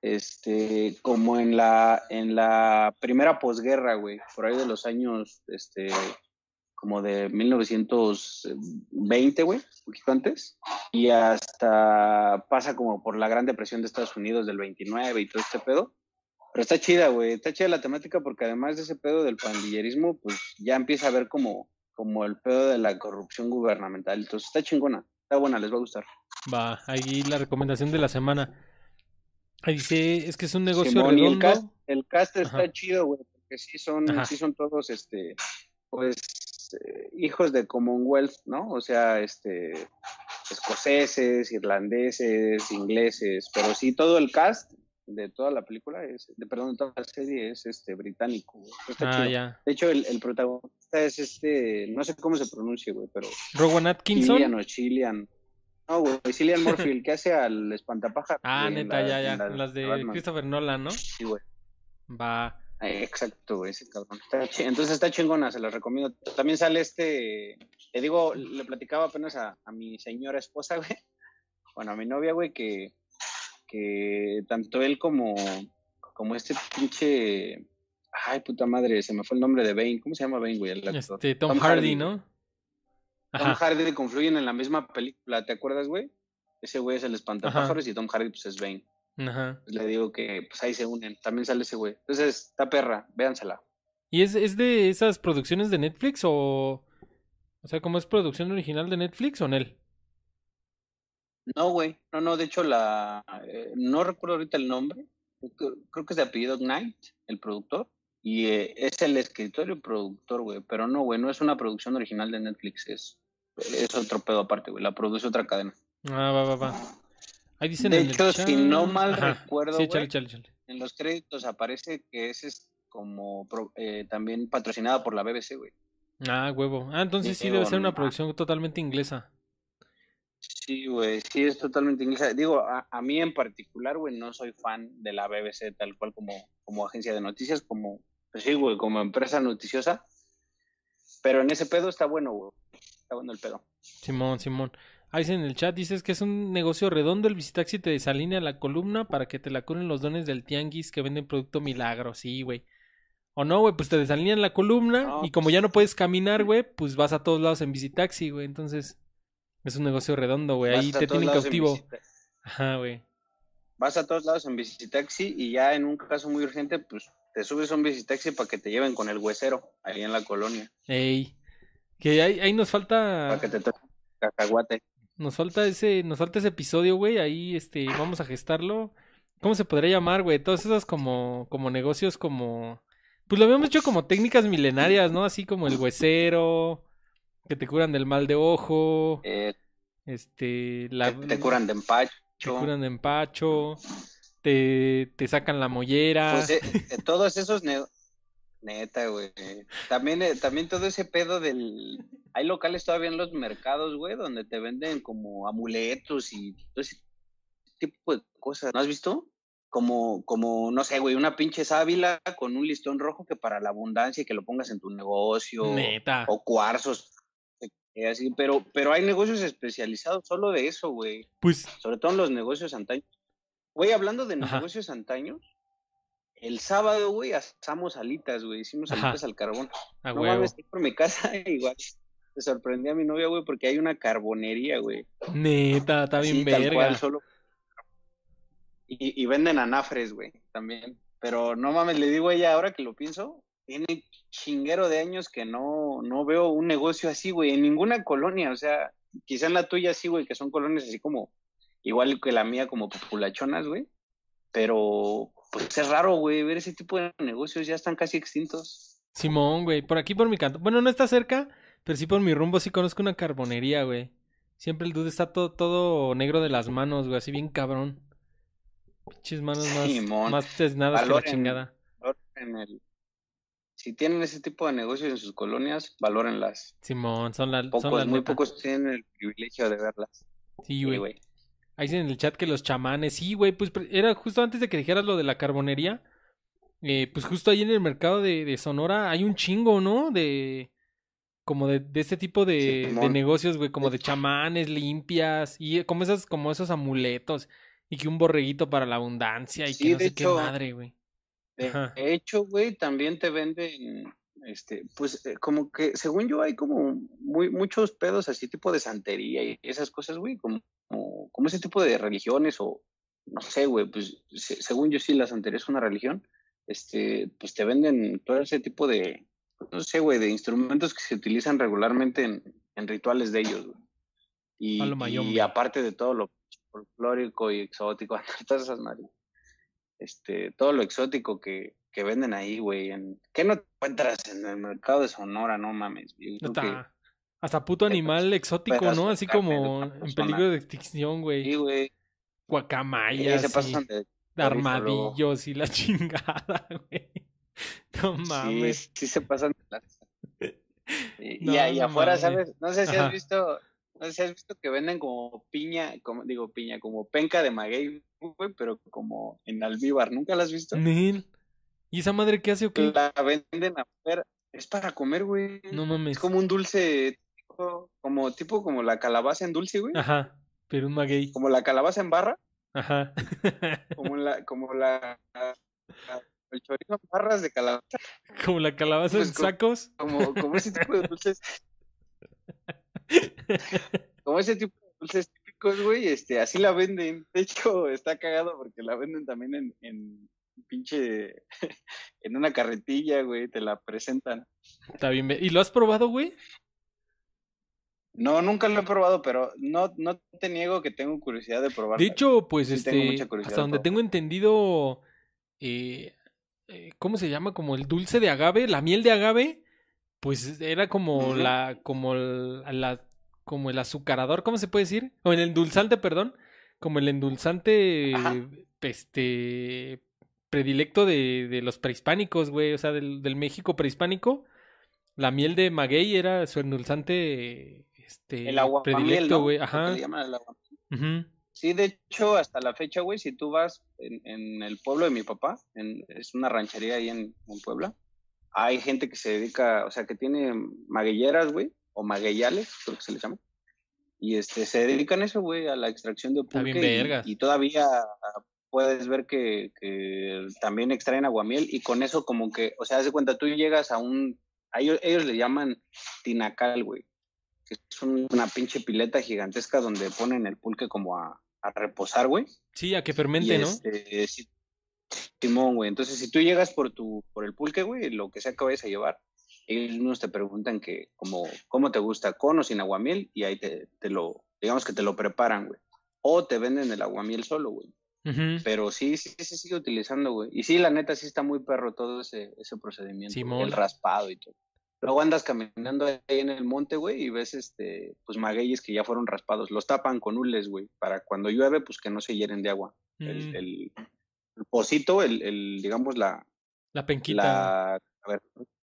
Este, como en la, en la primera posguerra, güey, por ahí de los años, este, como de 1920, güey, un poquito antes y hasta pasa como por la Gran Depresión de Estados Unidos del 29 y todo este pedo. Pero está chida, güey, está chida la temática porque además de ese pedo del pandillerismo, pues ya empieza a ver como, como el pedo de la corrupción gubernamental. Entonces está chingona, está buena, les va a gustar. Va. Ahí la recomendación de la semana. Ahí dice, es que es un negocio Simón, el cast, el cast está chido, güey, porque sí son, Ajá. sí son todos, este, pues, eh, hijos de Commonwealth, ¿no? O sea, este, escoceses, irlandeses, ingleses, pero sí todo el cast de toda la película es, de, perdón, de toda la serie es, este, británico, güey. Está Ah, chido. ya. De hecho, el, el protagonista es este, no sé cómo se pronuncia, güey, pero Rowan Atkinson. Cillian o Chilian. No, güey, Cillian Murphy, el que hace al espantapájaros. Ah, güey, neta, la- ya, ya. la- Las de Batman. Christopher Nolan, ¿no? Sí, güey. Va. Exacto, güey, ese cabrón. Está Entonces está chingona, se los recomiendo. También sale este, te digo, le platicaba apenas a, a mi señora esposa, güey. Bueno, a mi novia, güey, que, tanto él como, como este pinche, ay, puta madre, se me fue el nombre de Bane. ¿Cómo se llama Bane, güey? El? Este, Tom, Tom Hardy, Hardy. ¿no? Tom Ajá. Hardy confluyen en la misma película, ¿te acuerdas, güey? Ese güey es el espantapájaros y Tom Hardy pues es Bane. Ajá. Pues le digo que pues ahí se unen. También sale ese güey. Entonces, está perra, véansela. ¿Y es, es de esas producciones de Netflix o... O sea, ¿cómo es producción original de Netflix o en él? No, güey. No, no, de hecho, la. eh, no recuerdo ahorita el nombre. Creo, que es de apellido Knight, el productor. Y eh, es el escritorio productor, güey. Pero no, güey, no es una producción original de Netflix. Es, es otro pedo aparte, güey. La produce otra cadena. Ah, va, va, va. Ahí dicen De en el hecho, si chat- no mal Ajá. recuerdo, Sí, güey, chale, chale, chale. en los créditos aparece que ese es como eh, también patrocinada por la BBC, güey. Ah, huevo. Ah, entonces sí debe ser una producción totalmente inglesa. Sí, güey, sí, es totalmente inglesa. Digo, a, a mí en particular, güey, no soy fan de la BBC tal cual como, como agencia de noticias, como, pues sí, güey, como empresa noticiosa. Pero en ese pedo está bueno, güey. Está bueno el pedo. Simón, Simón. Ahí en el chat, dices que es un negocio redondo, el visitaxi te desalinea la columna para que te la curen los dones del tianguis que venden producto milagro, sí, güey. O no, güey, pues te desalinean la columna No, y como ya no puedes caminar, güey, pues vas a todos lados en visitaxi, güey. Entonces, es un negocio redondo, güey. Ahí te tienen cautivo. Ajá, güey. Vas a todos lados en visitaxi y ya en un caso muy urgente, pues te subes a un visitaxi para que te lleven con el huesero ahí en la colonia, Ey. Que ahí, ahí nos falta. para que te cacahuate. Nos falta ese, nos falta ese episodio, güey. Ahí, este, vamos a gestarlo. ¿Cómo se podría llamar, güey? Todos esos como, como negocios como, pues lo habíamos hecho como técnicas milenarias, ¿no? Así como el huesero, que te curan del mal de ojo, Eh, este, la, te, te curan de empacho. te curan de empacho, te, te sacan la mollera. Pues eh, eh, todos esos ne- neta, güey. También, eh, también todo ese pedo del hay locales todavía en los mercados, güey, donde te venden como amuletos y todo ese tipo de cosas. ¿No has visto? Como, como, no sé, güey, una pinche sábila con un listón rojo que para la abundancia y que lo pongas en tu negocio. Neta. O cuarzos. Eh, así, pero, pero hay negocios especializados solo de eso, güey. Pues, Sobre todo en los negocios antaños. Güey, hablando de Ajá. negocios antaños, el sábado, güey, asamos alitas, güey. Hicimos Ajá. alitas al carbón. a no huevo. mames, estoy por mi casa, igual. Se sorprendí a mi novia, güey, porque hay una carbonería, güey. Neta, está bien tal verga. cual, solo. Y, y venden anafres, güey, también. Pero no mames, le digo a ella, ahora que lo pienso, tiene chinguero de años que no, no veo un negocio así, güey, en ninguna colonia. O sea, quizá en la tuya sí, güey, que son colonias así como, igual que la mía, como populachonas, güey. Pero, pues es raro, güey, ver ese tipo de negocios, ya están casi extintos. Simón, güey, por aquí por mi canto. Bueno, no está cerca, pero sí por mi rumbo sí conozco una carbonería, güey. Siempre el dude está todo, todo negro de las manos, güey, así bien cabrón. Pinches manos más, Simón. más desnadas que la Valoren. chingada. En el... Si tienen ese tipo de negocios en sus colonias, valórenlas. Simón, son, la, son Pocos, las muy neta. pocos tienen el privilegio de verlas. Sí, güey. Ahí dicen en el chat que los chamanes, sí, güey, pues era justo antes de que dijeras lo de la carbonería. eh, pues justo ahí en el mercado de, de Sonora hay un chingo, ¿no? De como de, de este tipo de, negocios, güey, como de chamanes limpias y como esos, como esos amuletos y que un borreguito para la abundancia y Sí, que no sé qué madre, güey. De Ajá. hecho, güey, también te venden, este, pues eh, como que, según yo, hay como muy, muchos pedos así, tipo de santería y esas cosas, güey, como, como, como ese tipo de religiones o, no sé, güey, pues se- según yo sí la santería es una religión, este, pues te venden todo ese tipo de, no sé, güey, de instrumentos que se utilizan regularmente en, en rituales de ellos, güey. Y aparte de todo lo folclórico y exótico, todas esas madres este, todo lo exótico que, que venden ahí, güey. En, ¿Qué no encuentras en el mercado de Sonora? No mames. Hasta, hasta puto animal exótico, pedazo ¿no? Así como en peligro de extinción, sí, güey. güey. Sí, Guacamayas se pasan de. de armadillos y la chingada, güey. No mames. sí se pasan de lanza. Y, No, y ahí no afuera, mames. ¿sabes? No sé si Ajá. has visto. No sé si has visto que venden como piña, como digo piña, como penca de maguey, güey, pero como en almíbar. ¿Nunca la has visto? Nel. ¿Y esa madre qué hace o qué? La venden afuera. Es para comer, güey. No mames. Es como un dulce, tipo- como tipo como la calabaza en dulce, güey. Ajá, pero un maguey. Como la calabaza en barra, Ajá. como la, como la, la- el chorizo en barras de calabaza, Como la calabaza Pues en como- sacos. como, como ese tipo de dulces, como ese tipo de dulces típicos, güey, este, así la venden. De hecho, está cagado porque la venden también en, en pinche, en una carretilla, güey, te la presentan. Está bien. ¿Y lo has probado, güey? No, nunca lo he probado, pero no, no te niego que tengo curiosidad de probarlo. De hecho, pues Sí tengo este, mucha curiosidad hasta de donde probar. tengo entendido, eh, eh, ¿cómo se llama? Como el dulce de agave, la miel de agave, pues era como la, como el, la, como el azucarador, ¿cómo se puede decir? O el endulzante, perdón, como el endulzante, Ajá. este, predilecto de, de los prehispánicos, güey, o sea, del, del México prehispánico. La miel de maguey era su endulzante, este, El agua predilecto, güey, que ajá. el agua. Sí, de hecho, hasta la fecha, güey, si tú vas en, en el pueblo de mi papá, en- es una ranchería ahí en, en Puebla, hay gente que se dedica, o sea, que tiene maguilleras, güey, o magueyales, creo que se les llama, y este, se dedican a eso, güey, a la extracción de pulque, y- y, todavía puedes ver que, que también extraen aguamiel, y con eso como que, o sea, haz de cuenta, tú llegas a un, a ellos, ellos le llaman tinacal, güey, que es un- una pinche pileta gigantesca donde ponen el pulque como a, a reposar, güey. Sí, a que Y fermente, ¿no? este, sí, Simón, güey. Entonces, si tú llegas por tu, por el pulque, güey, lo que sea que vayas a llevar, ellos mismos te preguntan que, como, ¿cómo te gusta? ¿Con o sin aguamiel? Y ahí te, te lo, digamos que te lo preparan, güey. O te venden el aguamiel solo, güey. Pero sí, sí, sí se sigue utilizando, güey. Y sí, la neta, sí está muy perro todo ese, ese procedimiento. Simón. El raspado y todo. Luego andas caminando ahí en el monte, güey, y ves, este, pues magueyes que ya fueron raspados. Los tapan con hules, güey, para cuando llueve, pues que no se hieren de agua. El, Mm, el, el pocito, el, el, digamos, la, la penquita. la, a ver,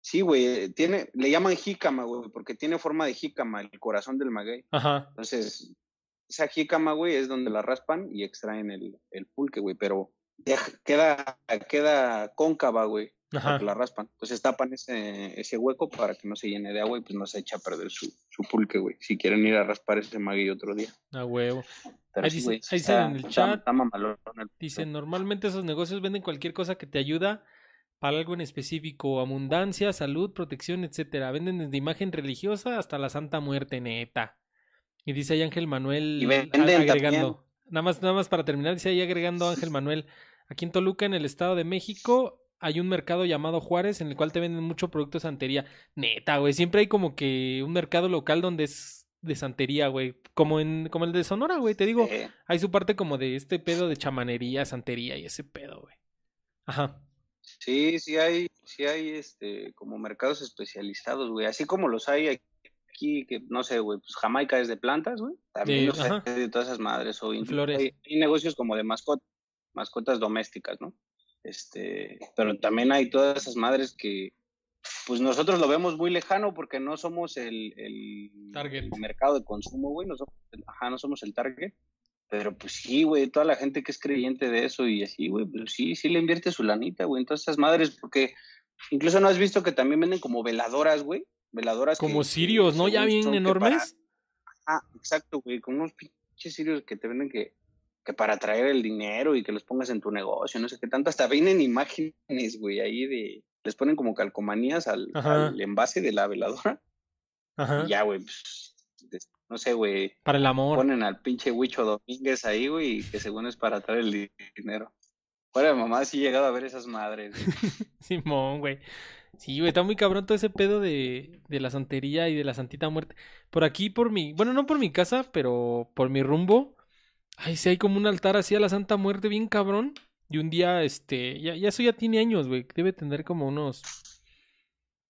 sí, güey, tiene, le llaman jícama, güey, porque tiene forma de jícama, el corazón del maguey. Ajá. Entonces, esa jícama, güey, es donde la raspan y extraen el, el pulque, güey, pero deja- queda, queda cóncava, güey. Ajá. la raspan. Entonces tapan ese, ese hueco para que no se llene de agua y pues no se echa a perder su, su pulque, güey. Si quieren ir a raspar ese maguey otro día. A huevo. Ahí, dicen en el chat. dicen, normalmente esos negocios venden cualquier cosa que te ayuda para algo en específico, abundancia, salud, protección, etcétera. Venden desde imagen religiosa hasta la Santa Muerte, neta. Y dice ahí Ángel Manuel agregando. Nada más, nada más para terminar, dice ahí agregando Ángel Manuel. Aquí en Toluca, en el Estado de México, hay un mercado llamado Juárez en el cual te venden mucho producto de santería. Neta, güey. Siempre hay como que un mercado local donde es de santería, güey. Como en, como el de Sonora, güey. Te digo, hay su parte como de este pedo de chamanería, santería y ese pedo, güey. Ajá. Sí, sí hay, sí hay este, como mercados especializados, güey. Así como los hay aquí, que no sé, güey, pues Jamaica es de plantas, güey. También de, de todas esas madres. O Flores. Hay, hay, negocios como de mascotas, mascotas domésticas, ¿no? Este, pero también hay todas esas madres que, pues nosotros lo vemos muy lejano porque no somos el, el, mercado de consumo, güey, no somos, ajá, no somos el target. Pero pues sí, güey, toda la gente que es creyente de eso y así, güey, pues sí, sí le invierte su lanita, güey, en todas esas madres, porque incluso no has visto que también venden como veladoras, güey, veladoras. Como sirios, ¿no? Ya bien enormes. Ah, exacto, güey, con unos pinches sirios que te venden que que para atraer el dinero y que los pongas en tu negocio, no sé qué tanto, hasta vienen imágenes, güey, ahí de, les ponen como calcomanías al, envase de la veladora. Ajá. Y ya, güey, pues, no sé, güey. Para el amor. Ponen al pinche Huicho Domínguez ahí, güey, que según es para atraer el dinero. Fuera de mamá, sí he llegado a ver esas madres. Simón, güey. Sí, güey, está muy cabrón todo ese pedo de, de la santería y de la santita muerte. Por aquí, por mi, bueno, no por mi casa, pero por mi rumbo, Ay, sí, hay como un altar así a la Santa Muerte, bien cabrón. Y un día, este, ya, ya eso ya tiene años, güey. Debe tener como unos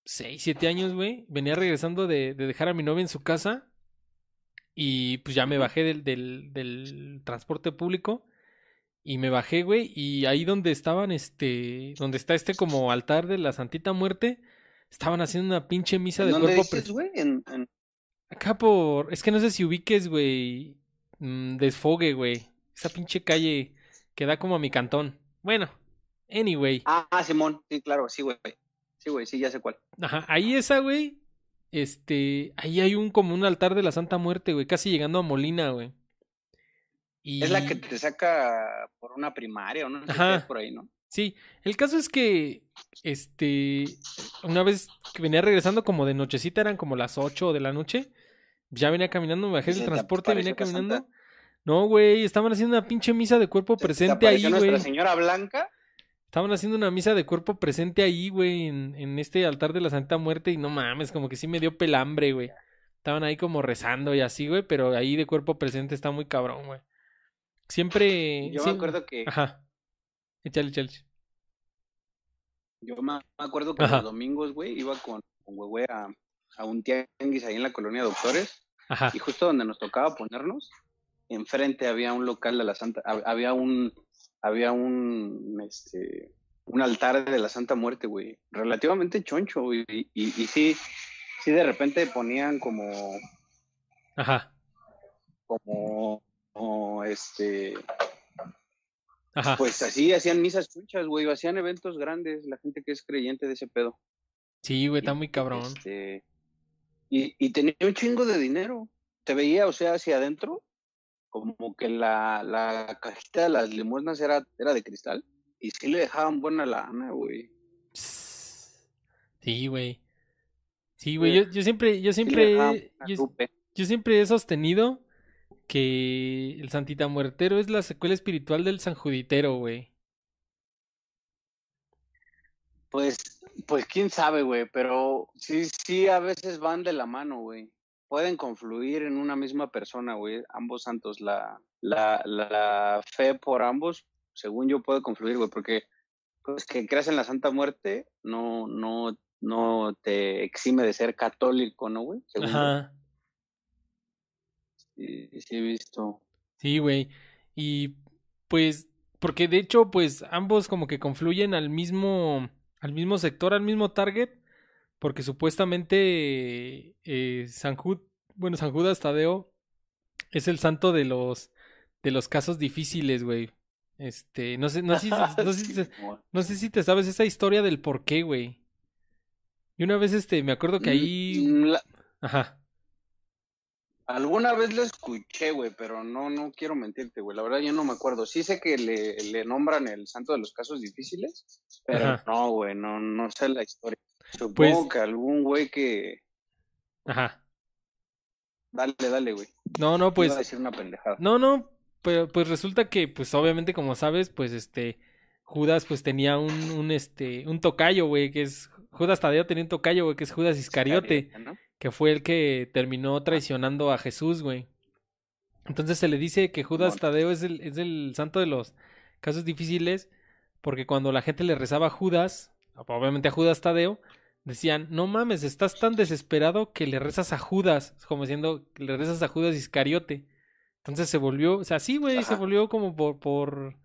6, 7 años, güey. Venía regresando de, de, dejar a mi novia en su casa. Y pues ya me bajé del, del, del transporte público. Y me bajé, güey. Y ahí donde estaban, este, donde está este como altar de la Santita Muerte, estaban haciendo una pinche misa de cuerpo presente. En... Acá por, es que no sé si ubiques, güey Mm, desfogue, güey. Esa pinche calle que da como a mi cantón. Bueno, anyway. Ah, Simón, sí, claro, sí, güey. Sí, güey, sí, ya sé cuál. Ajá, ahí esa, güey. Este, ahí hay un como un altar de la Santa Muerte, güey, casi llegando a Molina, güey. Y... Es la que te saca por una primaria o no sé Ajá. por ahí, ¿no? Sí, el caso es que, este, una vez que venía regresando como de nochecita, eran como las 8 de la noche, ya venía caminando, me bajé del transporte, venía caminando. No, güey, estaban haciendo una pinche misa de cuerpo presente ahí, güey. ¿La señora Blanca? Estaban haciendo una misa de cuerpo presente ahí, güey, en, en, este altar de la Santa Muerte y no mames, como que sí me dio pelambre, güey. Estaban ahí como rezando y así, güey, pero ahí de cuerpo presente está muy cabrón, güey. Siempre... Yo me acuerdo que... Ajá. Échale, échale. Yo me acuerdo que los domingos, güey, iba con, con güey a, a un tianguis ahí en la colonia Doctores. Y justo donde nos tocaba ponernos, enfrente había un local de la Santa, había un, había un, este, un altar de la Santa Muerte, güey, relativamente choncho, güey, y, y, sí, sí de repente ponían como, ajá, como, como este, ajá. pues así hacían misas chunchas, güey, hacían eventos grandes, la gente que es creyente de ese pedo. Sí, güey, está muy cabrón. Este, y, y tenía un chingo de dinero. Te veía, o sea, hacia adentro, como que la, la cajita de las limosnas era, era de cristal. Y sí le dejaban buena lana, güey. Sí, güey. Sí, güey, yo, yo siempre, yo siempre, yo, yo, siempre he sostenido que el Santita Muertero es la secuela espiritual del San Juditero, güey. Pues pues quién sabe, güey, pero sí, sí, a veces van de la mano, güey. Pueden confluir en una misma persona, güey, ambos santos. La, la, la fe por ambos, según yo, puede confluir, güey, porque pues, que creas en la Santa Muerte no, no, no te exime de ser católico, ¿no, güey? Ajá. Sí, sí he visto. Sí, güey. Y pues, porque de hecho, pues ambos como que confluyen al mismo al mismo sector, al mismo target, porque supuestamente eh, San bueno, San Judas Tadeo es el santo de los de los casos difíciles, güey. Este, no sé, no sé, si- no sé si te- no sé si te sabes esa historia del por qué, güey. Y una vez, este, me acuerdo que ahí, Mm, la- ajá, alguna vez lo escuché, güey, pero no, no quiero mentirte, güey. La verdad yo no me acuerdo. Sí sé que le, le nombran el santo de los casos difíciles, pero Ajá. no, güey, no, no sé la historia. Supongo Pues- que algún güey que... ajá. Dale, dale, güey. No, no, pues, Iba a decir una pendejada. No, no, pero pues resulta que, pues obviamente, como sabes, pues este, Judas pues tenía un, un este, un tocayo, güey, que es, Judas Tadeo tenía un tocayo, güey, que es Judas Iscariote, ¿no? que fue el que terminó traicionando a Jesús, güey. Entonces se le dice que Judas. Tadeo es el, es el santo de los casos difíciles, porque cuando la gente le rezaba a Judas, obviamente a Judas Tadeo, decían, no mames, estás tan desesperado que le rezas a Judas, como diciendo, que le rezas a Judas Iscariote. Entonces se volvió, o sea, sí, güey, se volvió como por, por,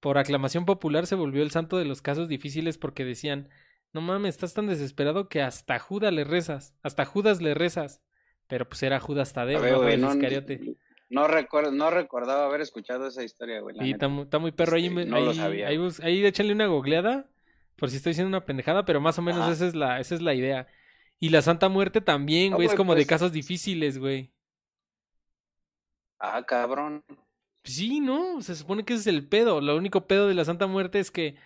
por aclamación popular, se volvió el santo de los casos difíciles porque decían, no mames, estás tan desesperado que hasta Judas le rezas, hasta Judas le rezas. Pero pues era Judas Tadeo, A ver, no güey, Judas no, Iscariote. no recuerdo, no recordaba haber escuchado esa historia, güey. Y está muy, está muy perro ahí, Este, me- no lo ahí, sabía, ahí, ahí échale una googleada, por si estoy diciendo una pendejada, pero más o menos esa es la, esa es la idea. Y la Santa Muerte también, güey, es güey, como de pues- casos difíciles, güey. Ah, cabrón. Sí, ¿no? Se supone que ese es el pedo. Lo único pedo de la Santa Muerte es que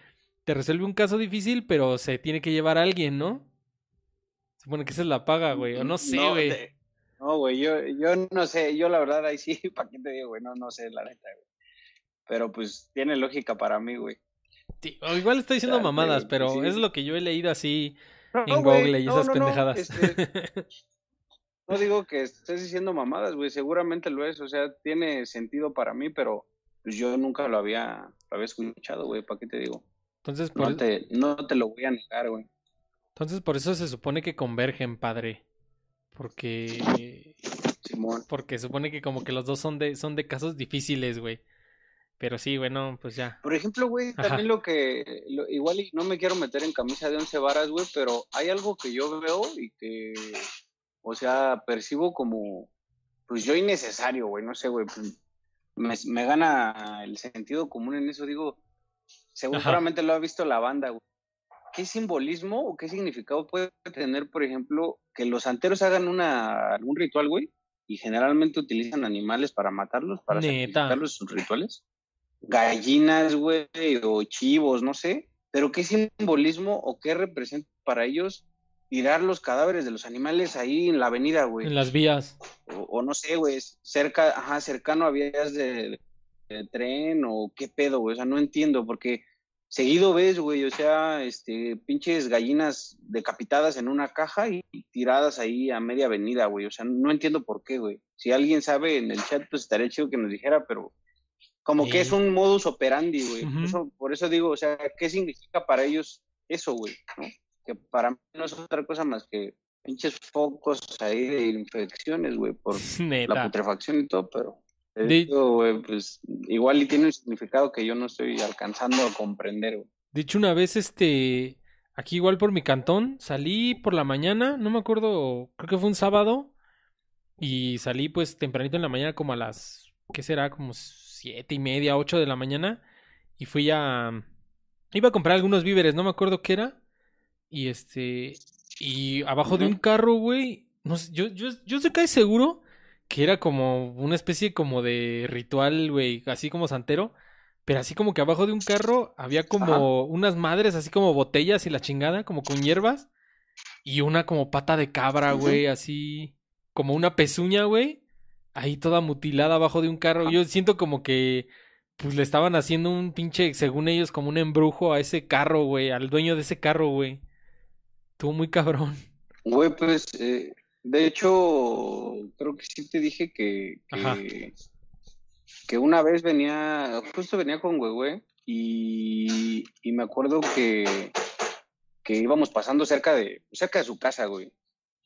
te resuelve un caso difícil, pero se tiene que llevar a alguien, ¿no? Se supone que esa es la paga, güey. O no sé, No, güey. No, güey, yo, yo no sé, yo la verdad ahí sí, ¿para qué te digo, güey? No, no sé, la neta, güey. Pero pues tiene lógica para mí, güey. Sí, o igual estoy diciendo Dale, mamadas, pero sí. es lo que yo he leído así No, en Google y no, esas no, no, pendejadas. este, no digo que estés diciendo mamadas, güey, seguramente lo es, o sea, tiene sentido para mí, pero pues yo nunca lo había, lo había escuchado, güey, ¿para qué te digo? Entonces, por, No te, no te lo voy a negar, güey. entonces, por eso se supone que convergen, padre. Porque Simón. porque supone que como que los dos son de son de casos difíciles, güey. Pero sí, bueno, pues ya. Por ejemplo, güey, Ajá. también lo que, lo- igual no me quiero meter en camisa de once varas, güey, pero hay algo que yo veo y que, o sea, percibo como, pues yo innecesario, güey, no sé, güey, pues, me, me gana el sentido común en eso, digo, seguramente lo ha visto la banda, güey. ¿Qué simbolismo o qué significado puede tener, por ejemplo, que los santeros hagan una, algún ritual, güey, y generalmente utilizan animales para matarlos, para sacrificarlos en sus rituales? Gallinas, güey, o chivos, no sé, pero qué simbolismo o qué representa para ellos tirar los cadáveres de los animales ahí en la avenida, güey. En las vías. O, o no sé, güey, cerca, ajá, cercano a vías de, de tren o qué pedo, güey, o sea, no entiendo, porque seguido ves, güey, o sea, este, pinches gallinas decapitadas en una caja y, y tiradas ahí a media avenida, güey, o sea, no entiendo por qué, güey. Si alguien sabe en el chat, pues estaría chido que nos dijera, pero como Sí. que es un modus operandi, güey. Por, eso, por eso digo, o sea, ¿qué significa para ellos eso, güey? ¿no? Que para mí no es otra cosa más que pinches focos ahí de infecciones, güey, por la putrefacción y todo, pero digo, güey, pues igual y tiene un significado que yo no estoy alcanzando a comprender, güey. De hecho, una vez, este, aquí igual por mi cantón, salí por la mañana, no me acuerdo, creo que fue un sábado, y salí pues tempranito en la mañana como a las, ¿qué será? Como siete y media, ocho de la mañana, y fui a, iba a comprar algunos víveres, no me acuerdo qué era, y este, y abajo de un carro, güey, no sé, yo, yo, yo sé que seguro que era como una especie como de ritual, güey, así como santero, pero así como que abajo de un carro había como unas madres, así como botellas y la chingada, como con hierbas. Y una como pata de cabra, güey, así como una pezuña, güey. Ahí toda mutilada abajo de un carro. Ajá. Yo siento como que pues le estaban haciendo un pinche, según ellos, como un embrujo a ese carro, güey, al dueño de ese carro, güey. Estuvo muy cabrón. Güey, pues, eh, de hecho, creo que sí te dije que, que, que una vez venía, justo venía con Güey y, y me acuerdo que, que íbamos pasando cerca de, cerca de su casa, güey.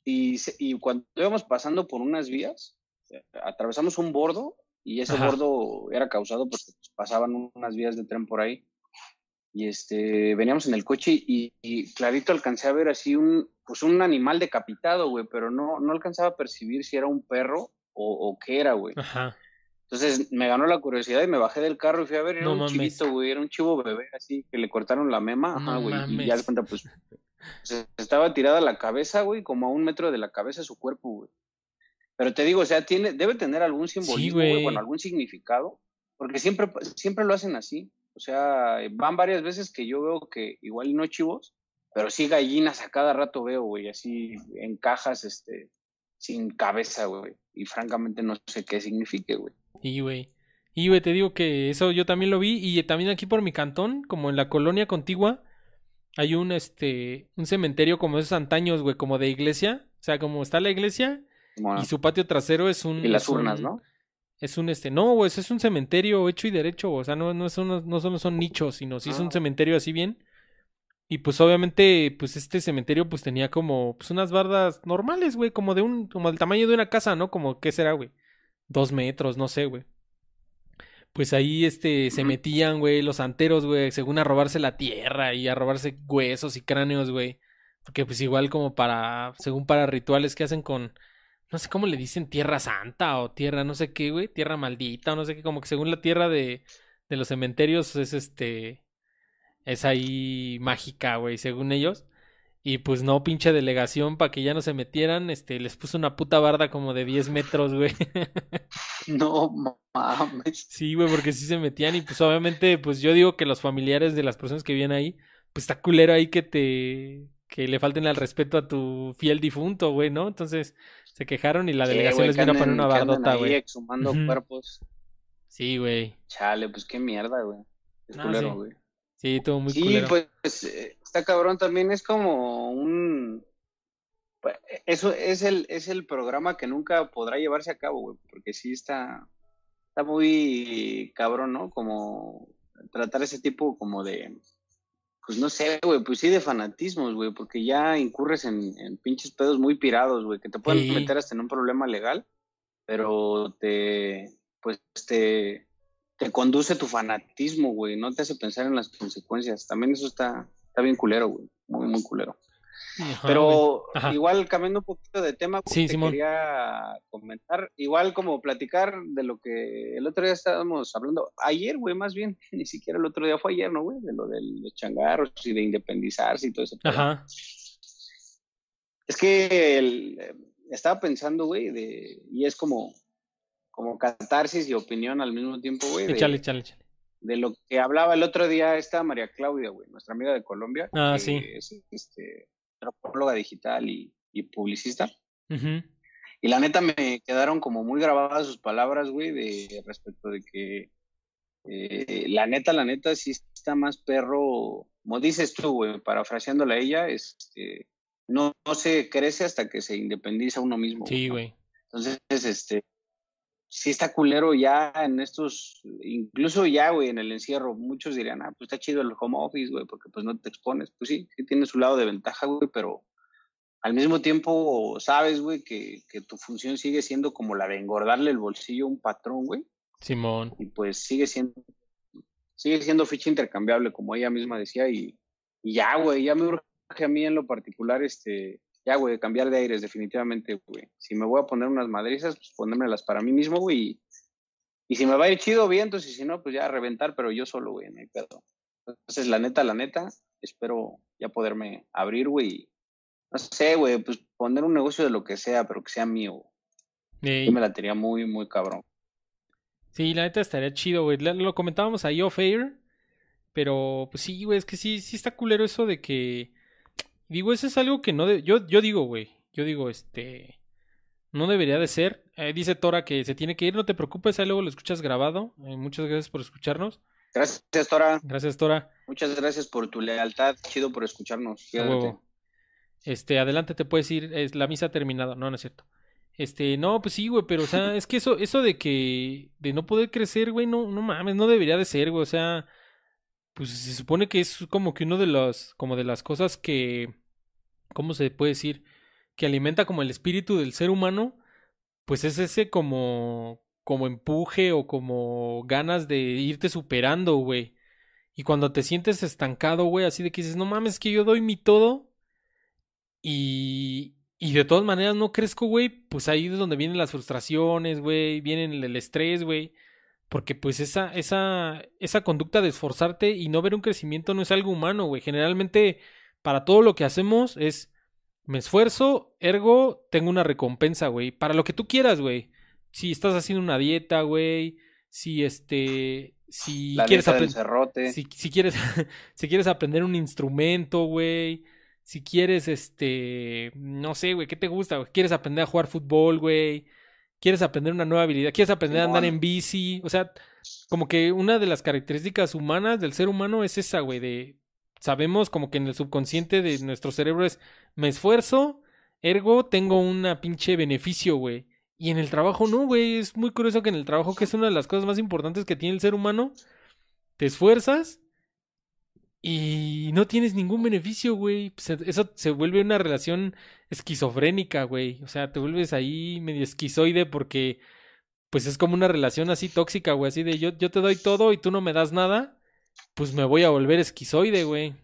Y, y cuando íbamos pasando por unas vías, atravesamos un bordo y ese Ajá. bordo era causado porque pues, pasaban unas vías de tren por ahí. Y este, veníamos en el coche y, y clarito alcancé a ver así un, pues un animal decapitado, güey, pero no, no alcanzaba a percibir si era un perro o, o qué era, güey. Ajá. Entonces me ganó la curiosidad y me bajé del carro y fui a ver, era No un mames. chivito, güey, era un chivo bebé, así, que le cortaron la mema, ajá, No güey, y ya de cuenta, pues, se- estaba tirada la cabeza, güey, como a un metro de la cabeza su cuerpo, güey. Pero te digo, o sea, tiene, debe tener algún simbolismo, güey. bueno, algún significado, porque siempre, siempre lo hacen así. O sea, van varias veces que yo veo que igual no chivos, pero sí gallinas a cada rato veo, güey, así en cajas, este, sin cabeza, güey. Y francamente no sé qué signifique, güey. Y, güey. Y, güey, te digo que eso yo también lo vi. Y también aquí por mi cantón, como en la colonia contigua, hay un, este, un cementerio como esos antaños, güey, como de iglesia. O sea, como está la iglesia Como- y su patio trasero es un... y las un- urnas, ¿no? Es un, este, no, güey, es un cementerio hecho y derecho. O sea, no, no, son, no solo son nichos, sino sí es un Ah. cementerio así bien. Y pues obviamente, pues este cementerio pues tenía como, pues unas bardas normales, güey, como de un, como del tamaño de una casa, ¿no? Como, ¿qué será, güey? Dos metros, no sé, güey. Pues ahí, este, se metían, güey, los santeros, güey, según a robarse la tierra y a robarse huesos y cráneos, güey. Porque pues igual como para, según para rituales que hacen con, no sé cómo le dicen, tierra santa o tierra no sé qué, güey, tierra maldita o no sé qué, como que según la tierra de, de los cementerios es este, es ahí mágica, güey, según ellos. Y pues no, pinche delegación para que ya no se metieran, este, les puso una puta barda como de 10 metros, güey. No mames. Sí, güey, porque sí se metían y pues obviamente, pues yo digo que los familiares de las personas que viven ahí, pues está culero ahí que te, que le falten al respeto a tu fiel difunto, güey, ¿no? Entonces se quejaron y la Sí, delegación les vino a poner una bardota, güey. exhumando Ujú. cuerpos. Sí, güey. Chale, pues qué mierda, güey. Es Ah, culero, sí. güey. Sí, todo muy Sí, culero. pues eh, está cabrón también, es como un... pues, Eso es el, es el programa que nunca podrá llevarse a cabo, güey, porque sí está, está muy cabrón, ¿no? Como tratar ese tipo como de, pues no sé, güey, pues sí de fanatismos, güey, porque ya incurres en, en pinches pedos muy pirados, güey, que te pueden Sí. meter hasta en un problema legal, pero te, pues te, te conduce tu fanatismo, güey, no te hace pensar en las consecuencias. También eso está, está bien culero, güey, muy, muy culero. Ajá. Pero Ajá. igual cambiando un poquito de tema, Sí, te quería comentar, igual como platicar de lo que el otro día estábamos hablando, ayer, güey, más bien, ni siquiera el otro día fue ayer, ¿no, güey? De lo de los changarros y de independizarse y todo eso. Ajá. Es que el- eh, estaba pensando, güey, de, y es como, como catarsis y opinión al mismo tiempo, güey, Échale, échale, échale. de lo que hablaba el otro día esta María Claudia, güey, nuestra amiga de Colombia, Ah, sí. es este, antropóloga digital y, y publicista. Y la neta me quedaron como muy grabadas sus palabras, güey, de respecto de que eh, la neta, la neta, sí está más perro, como dices tú, güey, parafraseándola a ella, este, no, no se crece hasta que se independiza uno mismo. Sí, ¿no? güey. Entonces, este, sí está culero ya en estos, incluso ya, güey, en el encierro, muchos dirían, ah, pues está chido el home office, güey, porque pues no te expones. Pues sí, sí tiene su lado de ventaja, güey, pero al mismo tiempo sabes, güey, que, que tu función sigue siendo como la de engordarle el bolsillo a un patrón, güey, Simón. y pues sigue siendo, sigue siendo ficha intercambiable, como ella misma decía, y, y ya, güey, ya me urge a mí en lo particular, este, ya, güey, cambiar de aires, definitivamente, güey. Si me voy a poner unas madrizas, pues ponérmelas para mí mismo, güey, y, y si me va a ir chido, bien, entonces, y si no, pues ya a reventar, pero yo solo, güey, no hay pedo. Entonces, la neta, la neta, espero ya poderme abrir, güey, no sé, güey, pues poner un negocio de lo que sea, pero que sea mío. Yo me la tenía muy, muy cabrón. Sí, la neta estaría chido, güey. Lo comentábamos ahí off air. Pero, pues sí, güey, es que sí, sí está culero eso de que. Digo, eso es algo que no. de- Yo, yo digo, güey. Yo digo, este. No debería de ser. Eh, dice Tora que se tiene que ir, no te preocupes, ahí luego lo escuchas grabado. Eh, muchas gracias por escucharnos. Gracias, Tora. Gracias, Tora. Muchas gracias por tu lealtad. Chido por escucharnos. Huevo. Este, adelante te puedes ir, es, la misa ha terminado. No, no es cierto. Este, no, pues sí, güey, pero o sea, es que eso, eso de que, de no poder crecer, güey, no, no mames, no debería de ser, güey, o sea, pues se supone que es como que uno de los, como de las cosas que, ¿cómo se puede decir? Que alimenta como el espíritu del ser humano, pues es ese como, como empuje o como ganas de irte superando, güey. Y cuando te sientes estancado, güey, así de que dices, no mames, es que yo doy mi todo y, y de todas maneras no crezco, güey, pues ahí es donde vienen las frustraciones, güey, vienen el estrés, güey. Porque pues esa, esa, esa conducta de esforzarte y no ver un crecimiento no es algo humano, güey. Generalmente para todo lo que hacemos es me esfuerzo, ergo, tengo una recompensa, güey. Para lo que tú quieras, güey. Si estás haciendo una dieta, güey. Si este. Si quieres aprender. Si, si, quieres. si quieres aprender un instrumento, güey. Si quieres, este. No sé, güey. ¿Qué te gusta, güey? ¿Quieres aprender a jugar fútbol, güey? ¿Quieres aprender una nueva habilidad? ¿Quieres aprender a andar en bici? O sea, como que una de las características humanas del ser humano es esa, güey, de sabemos como que en el subconsciente de nuestro cerebro es me esfuerzo, ergo tengo una pinche beneficio, güey. Y en el trabajo no, güey. Es muy curioso que en el trabajo, que es una de las cosas más importantes que tiene el ser humano, te esfuerzas y no tienes ningún beneficio, güey. Pues, eso se vuelve una relación esquizofrénica, güey. O sea, te vuelves ahí medio esquizoide porque pues es como una relación así tóxica, güey. Así de yo, yo te doy todo y tú no me das nada pues me voy a volver esquizoide, güey.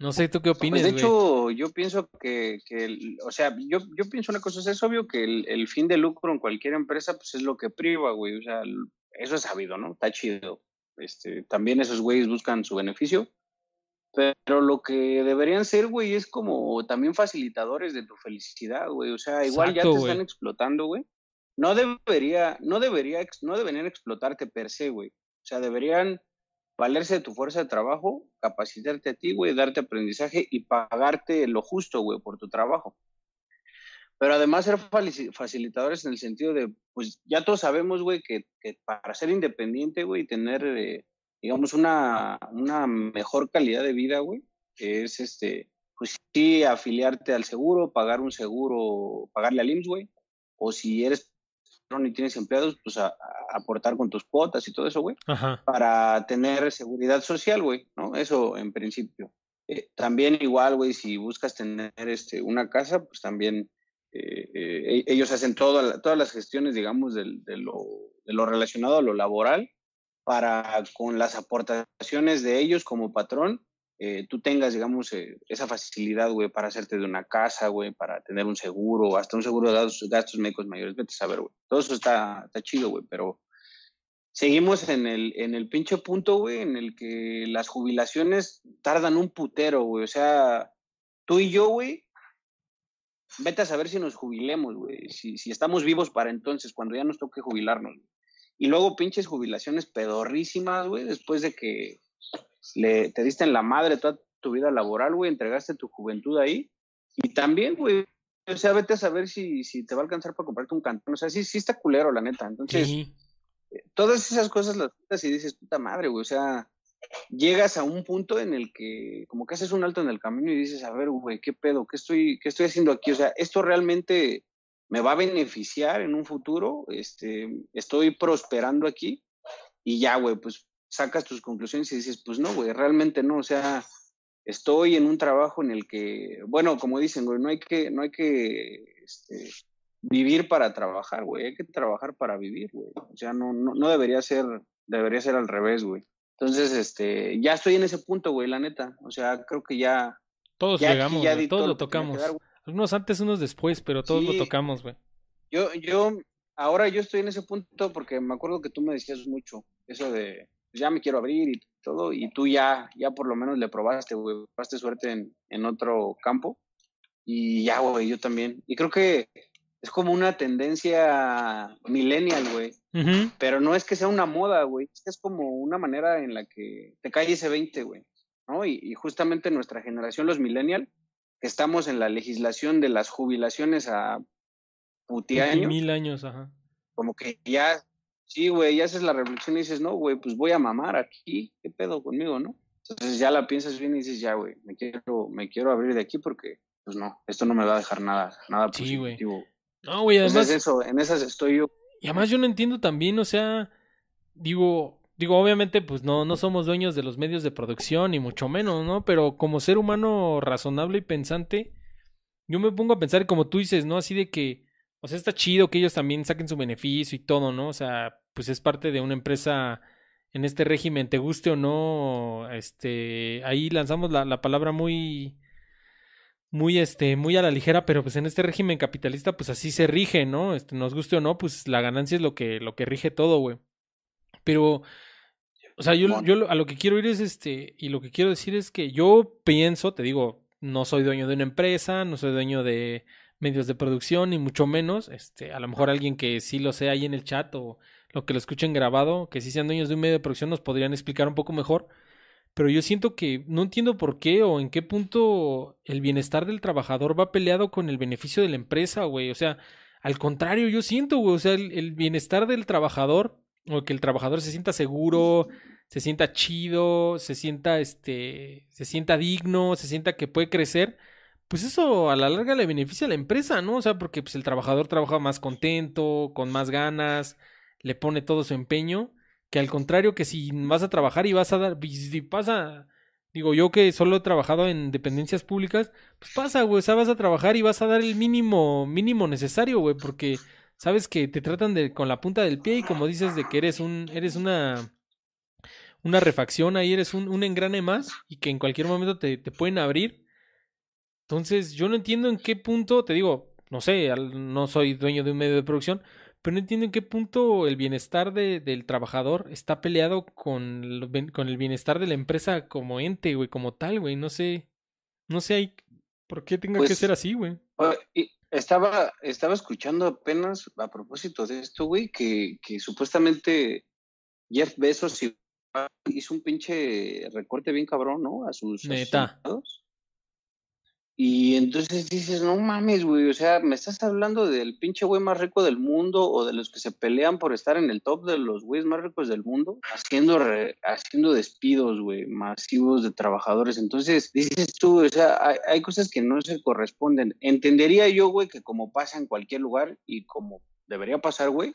No sé, ¿tú qué opinas, pues de hecho, yo pienso que, que o sea, yo, yo pienso una cosa, es obvio que el, fin de lucro en cualquier empresa, pues es lo que priva, güey, o sea, eso es sabido, ¿no? Está chido. Este, también esos güeyes buscan su beneficio, pero lo que deberían ser, güey, es como también facilitadores de tu felicidad, güey, o sea, igual ya te están explotando, güey. No debería, no debería, no deberían explotarte per se, güey. O sea, deberían valerse de tu fuerza de trabajo, capacitarte a ti, güey, darte aprendizaje y pagarte lo justo, güey, por tu trabajo. Pero además ser facilitadores en el sentido de, pues ya todos sabemos, güey, que, para ser independiente, güey, tener, eh, digamos, una, una mejor calidad de vida, güey, es este, pues sí, afiliarte al seguro, pagar un seguro, pagarle al IMSS, güey, o si eres y tienes empleados, pues a, aportar con tus cuotas y todo eso, güey, para tener seguridad social, güey, ¿no? Eso en principio. Eh, también igual, güey, si buscas tener este, una casa, pues también eh, eh, ellos hacen todas las gestiones, digamos, de, lo, de lo relacionado a lo laboral para con las aportaciones de ellos como patrón eh, tú tengas, digamos, eh, esa facilidad, güey, para hacerte de una casa, güey, para tener un seguro, hasta un seguro de gastos, médicos mayores, vete a saber, güey. Todo eso está, chido, güey, pero seguimos en el, en el pinche punto, güey, en el que las jubilaciones tardan un putero, güey. O sea, tú y yo, güey, vete a saber si nos jubilemos, güey, si, si estamos vivos para entonces, cuando ya nos toque jubilarnos. Y luego pinches jubilaciones pedorrísimas, güey, después de que le, te diste en la madre toda tu vida laboral, güey, entregaste tu juventud ahí. Y también, güey, o sea, vete a saber si, si te va a alcanzar para comprarte un cantón. O sea, sí, sí está culero, la neta. Entonces, eh, todas esas cosas las putas y dices, puta madre, güey, o sea, llegas a un punto en el que como que haces un alto en el camino y dices, a ver, güey, ¿qué pedo? ¿Qué estoy, qué estoy haciendo aquí? O sea, esto realmente me va a beneficiar en un futuro, este, estoy prosperando aquí y ya, güey, pues sacas tus conclusiones y dices, pues no, güey, realmente no, o sea, estoy en un trabajo en el que, bueno, como dicen, güey, no hay que, no hay que este, vivir para trabajar, güey, hay que trabajar para vivir, güey. O sea, no, no, no debería ser, debería ser al revés, güey. Entonces, este, ya estoy en ese punto, güey, la neta. O sea, creo que ya. Todos llegamos, ya todos lo tocamos. unos antes, unos después, pero todos lo tocamos, güey. Yo, yo, ahora yo estoy en ese punto porque me acuerdo que tú me decías mucho eso de, ya me quiero abrir y todo, y tú ya, ya por lo menos le probaste, güey, probaste suerte en, en otro campo, y ya, güey, yo también. Y creo que es como una tendencia millennial, güey, pero no es que sea una moda, güey, es que es como una manera en la que te cae ese 20, güey, ¿no? Y, y justamente nuestra generación, los millennial, que estamos en la legislación de las jubilaciones a putiaños. Mil años, ajá. Como que ya Sí, güey, ya haces la reflexión y dices, no, güey, pues voy a mamar aquí, ¿qué pedo conmigo, no? Entonces ya la piensas bien y dices, ya, güey, me quiero, me quiero abrir de aquí porque, pues no, esto no me va a dejar nada, nada positivo. Sí, no, güey, además. eso, en esas estoy yo. Y además yo no entiendo también, o sea, digo, digo, obviamente, pues no, no somos dueños de los medios de producción, ni mucho menos, ¿no? Pero como ser humano razonable y pensante, yo me pongo a pensar, como tú dices, ¿no? Así de que, o sea, está chido que ellos también saquen su beneficio y todo, ¿no? O sea, pues es parte de una empresa en este régimen, te guste o no, este, ahí lanzamos la, la palabra muy, muy, este, muy a la ligera, pero pues en este régimen capitalista, pues así se rige, ¿no? Este, nos guste o no, pues la ganancia es lo que, lo que rige todo, güey. Pero, o sea, yo, yo a lo que quiero ir es este, y lo que quiero decir es que yo pienso, te digo, no soy dueño de una empresa, no soy dueño de medios de producción, ni mucho menos, este, a lo mejor alguien que sí lo sea ahí en el chat o lo que lo escuchen grabado, que sí sean dueños de un medio de producción, nos podrían explicar un poco mejor. Pero yo siento que no entiendo por qué o en qué punto el bienestar del trabajador va peleado con el beneficio de la empresa, güey. O sea, al contrario, yo siento, güey, o sea, el, bienestar del trabajador, o que el trabajador se sienta seguro, se sienta chido, se sienta, este, se sienta digno, se sienta que puede crecer, pues eso a la larga le beneficia a la empresa, ¿no? O sea, porque pues el trabajador trabaja más contento, con más ganas, le pone todo su empeño, que al contrario que si vas a trabajar y vas a dar, si pasa, digo yo que solo he trabajado en dependencias públicas, pues pasa, güey, o sea, vas a trabajar y vas a dar el mínimo, mínimo necesario, güey, porque sabes que te tratan de con la punta del pie y como dices de que eres un, eres una, una refacción ahí, eres un, un engrane más y que en cualquier momento te, te pueden abrir. Entonces, yo no entiendo en qué punto, te digo, no sé, no soy dueño de un medio de producción, pero no entiendo en qué punto el bienestar de, del trabajador está peleado con, con el bienestar de la empresa como ente, güey, como tal, güey. No sé, no sé por qué tenga que pues, ser así, güey. Estaba, estaba escuchando apenas a propósito de esto, güey, que, que supuestamente Jeff Bezos hizo un pinche recorte bien cabrón, ¿no? A sus, Neta. Y entonces dices, no mames, güey, o sea, me estás hablando del pinche güey más rico del mundo o de los que se pelean por estar en el top de los güeyes más ricos del mundo, haciendo, haciendo despidos, güey, masivos de trabajadores. Entonces dices tú, o sea, hay, hay cosas que no se corresponden. Entendería yo, güey, que como pasa en cualquier lugar y como debería pasar, güey,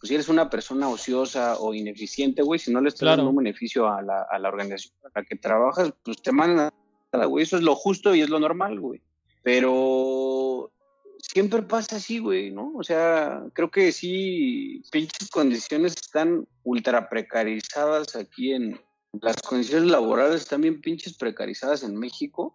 pues si eres una persona ociosa o ineficiente, güey, si no le estás dando un beneficio a la, a la organización para la que trabajas, pues te mandan güey. Eso es lo justo y es lo normal, güey. Pero siempre pasa así, güey, ¿no? O sea, creo que sí, pinches condiciones están ultra precarizadas aquí en... Las condiciones laborales están bien pinches precarizadas en México.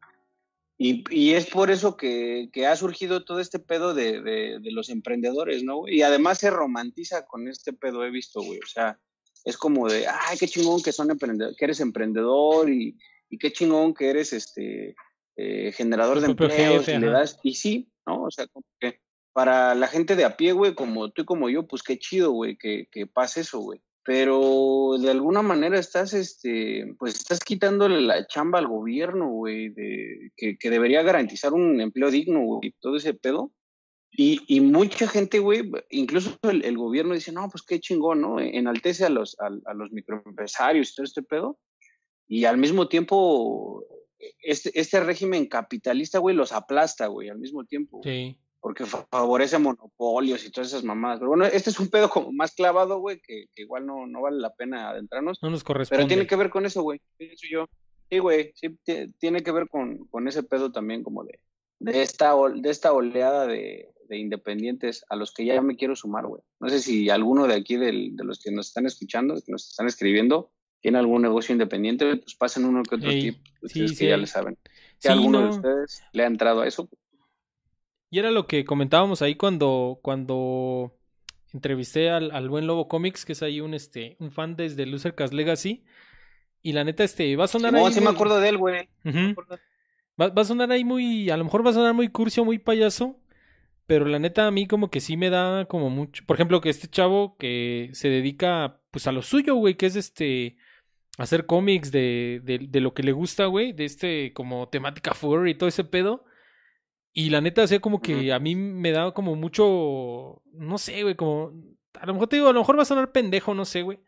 Y, y es por eso que, que, ha surgido todo este pedo de, de, de los emprendedores, ¿no? Y además se romantiza con este pedo, he visto, güey. O sea, es como de, ay, qué chingón que, son emprendedor, que eres emprendedor y, y qué chingón que eres este eh, generador de empleos y le das, y sí, ¿no? O sea, como que para la gente de a pie, güey, como tú y como yo, pues qué chido, güey, que, que pase eso, güey. Pero de alguna manera estás, este, pues estás quitándole la chamba al gobierno, güey, de, que, que debería garantizar un empleo digno, güey, todo ese pedo. Y, y mucha gente, güey, incluso el, el, gobierno dice, no, pues qué chingón, ¿no? Enaltece a los, a, a los microempresarios y todo este pedo y al mismo tiempo, este, este régimen capitalista, güey, los aplasta, güey, al mismo tiempo. Sí. Porque favorece monopolios y todas esas mamadas. Pero bueno, este es un pedo como más clavado, güey, que, igual no, no vale la pena adentrarnos. No nos corresponde. Pero tiene que ver con eso, güey. yo. Sí, güey, sí, tiene que ver con, con ese pedo también como de, de, esta, de esta oleada de, de independientes a los que ya me quiero sumar, güey. No sé si alguno de aquí de los que nos están escuchando, que nos están escribiendo, tiene algún negocio independiente, pues pasen uno que otro tipo. Ustedes que ya le saben. Si alguno de ustedes le ha entrado a eso. Y era lo que comentábamos ahí cuando, cuando entrevisté al, al buen Lobo Comics, que es ahí un, este, un fan desde Loser Cast Legacy. Y la neta, este, va a sonar no, ahí. sí me acuerdo de él, güey. va, va, a sonar ahí muy. A lo mejor va a sonar muy curcio, muy payaso. Pero la neta, a mí como que sí me da como mucho. Por ejemplo, que este chavo que se dedica pues a lo suyo, güey, que es este hacer cómics de, de, lo que le gusta, güey, de este como temática furry y todo ese pedo. Y la neta, hacía como que a mí me da como mucho, no sé, güey, como, a lo mejor te digo, a lo mejor va a sonar pendejo, no sé, güey.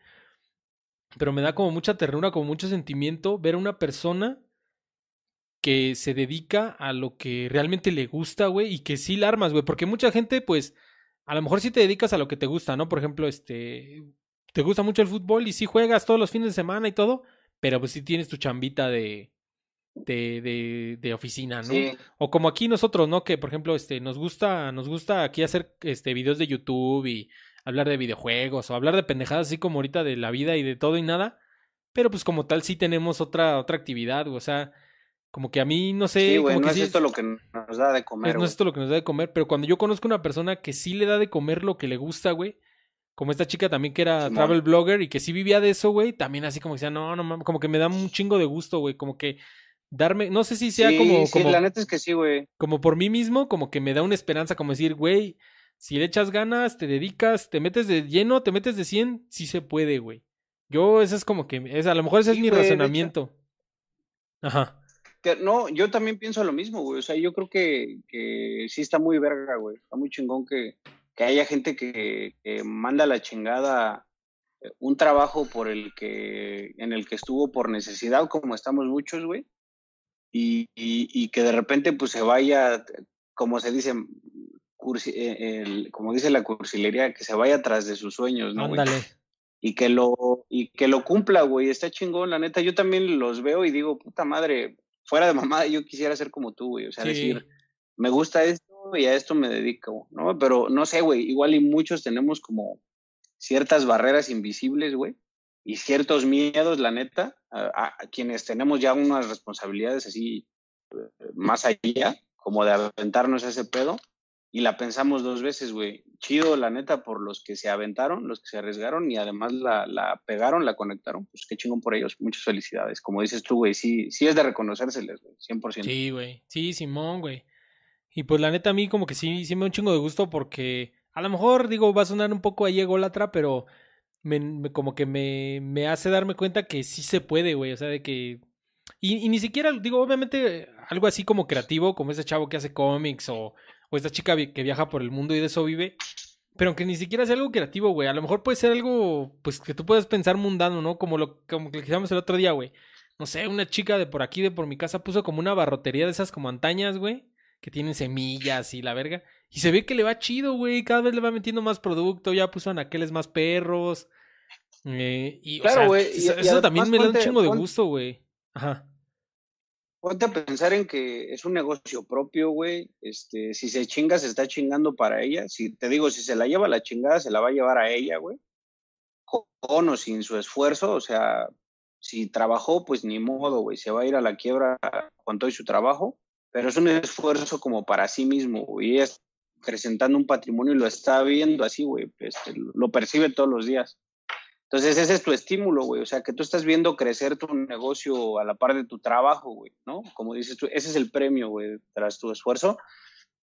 Pero me da como mucha ternura, como mucho sentimiento ver a una persona que se dedica a lo que realmente le gusta, güey, y que sí la armas, güey, porque mucha gente, pues, a lo mejor sí te dedicas a lo que te gusta, ¿no? Por ejemplo, este, te gusta mucho el fútbol y sí juegas todos los fines de semana y todo, pero pues sí tienes tu chambita de, de, de, de oficina, ¿no? O como aquí nosotros, ¿no? Que por ejemplo, este, nos gusta, nos gusta aquí hacer este videos de YouTube y hablar de videojuegos o hablar de pendejadas así como ahorita de la vida y de todo y nada. Pero pues como tal sí tenemos otra, otra actividad, o sea, Como que a mí, no sé. Sí, güey, no que es sí esto lo que nos da de comer, no es esto lo que nos da de comer, pero cuando yo conozco una persona que sí le da de comer lo que le gusta, güey, como esta chica también que era travel blogger y que sí vivía de eso, güey, también así como que decía, no, no mames, como que me da un chingo de gusto, güey, como que darme, no sé si sea sí, como, sí, como, la neta es que sí, güey. como por mí mismo, como que me da una esperanza, como decir, güey, si le echas ganas, te dedicas, te metes de lleno, te metes de 100, sí se puede, güey. Yo, eso es como que, es, a lo mejor ese es mi güey, razonamiento. Ajá. Que, no, yo también pienso lo mismo, güey. O sea, yo creo que, que sí está muy verga, güey. Está muy chingón que, que haya gente que, que manda la chingada eh, un trabajo por el que, en el que estuvo por necesidad, como estamos muchos, güey. Y, y, y que de repente, pues se vaya, como se dice, cursi- eh, el- como dice la cursilería, que se vaya tras de sus sueños, ¿no, güey? Y que lo y que lo cumpla, güey, está chingón, la neta, yo también los veo y digo, puta madre, fuera de mamada, yo quisiera ser como tú, güey, o sea, Sí. decir, me gusta esto y a esto me dedico, ¿no? Pero no sé, güey, igual y muchos tenemos como ciertas barreras invisibles, güey, y ciertos miedos, la neta, a, quienes tenemos ya unas responsabilidades así eh, más allá, como de aventarnos a ese pedo, y la pensamos dos veces, güey. Chido, la neta, por los que se aventaron, los que se arriesgaron y además la, la pegaron, la conectaron. Pues qué chingón por ellos. Muchas felicidades. Como dices tú, güey, sí, sí es de reconocérseles, güey, 100%. Sí, güey. Sí, Simón, güey. Y pues la neta a mí como que sí, sí me da un chingo de gusto porque a lo mejor, digo, va a sonar un poco ahí ególatra, pero me, como que me, me hace darme cuenta que sí se puede, güey. O sea, de que... Y, ni siquiera, digo, obviamente algo así como creativo, como ese chavo que hace cómics o, o esta chica que viaja por el mundo y de eso vive. Pero aunque ni siquiera sea algo creativo, güey. A lo mejor puede ser algo, pues, que tú puedas pensar mundano, ¿no? Como lo, como que dijimos el otro día, güey. No sé, una chica de por aquí, de por mi casa, puso como una barrotería de esas como antañas, güey. Que tienen semillas y la verga. Y se ve que le va chido, güey. Cada vez le va metiendo más producto. Ya puso anaqueles más perros. Eh, y, Claro, güey, eso, y también me da un chingo de gusto, güey. Ajá. Ponte a pensar en que es un negocio propio, güey. Este, si se chinga, se está chingando para ella. Si te digo, si se la lleva la chingada, se la va a llevar a ella, güey. Con o sin su esfuerzo, o sea, si trabajó, pues ni modo, güey. Se va a ir a la quiebra con todo y su trabajo. Pero es un esfuerzo como para sí mismo, güey. Y ella está acrecentando un patrimonio y lo está viendo así, güey. Este, lo percibe todos los días. Entonces ese es tu estímulo, güey. O sea, que tú estás viendo crecer tu negocio a la par de tu trabajo, güey, ¿no? Como dices tú, ese es el premio, güey, tras tu esfuerzo.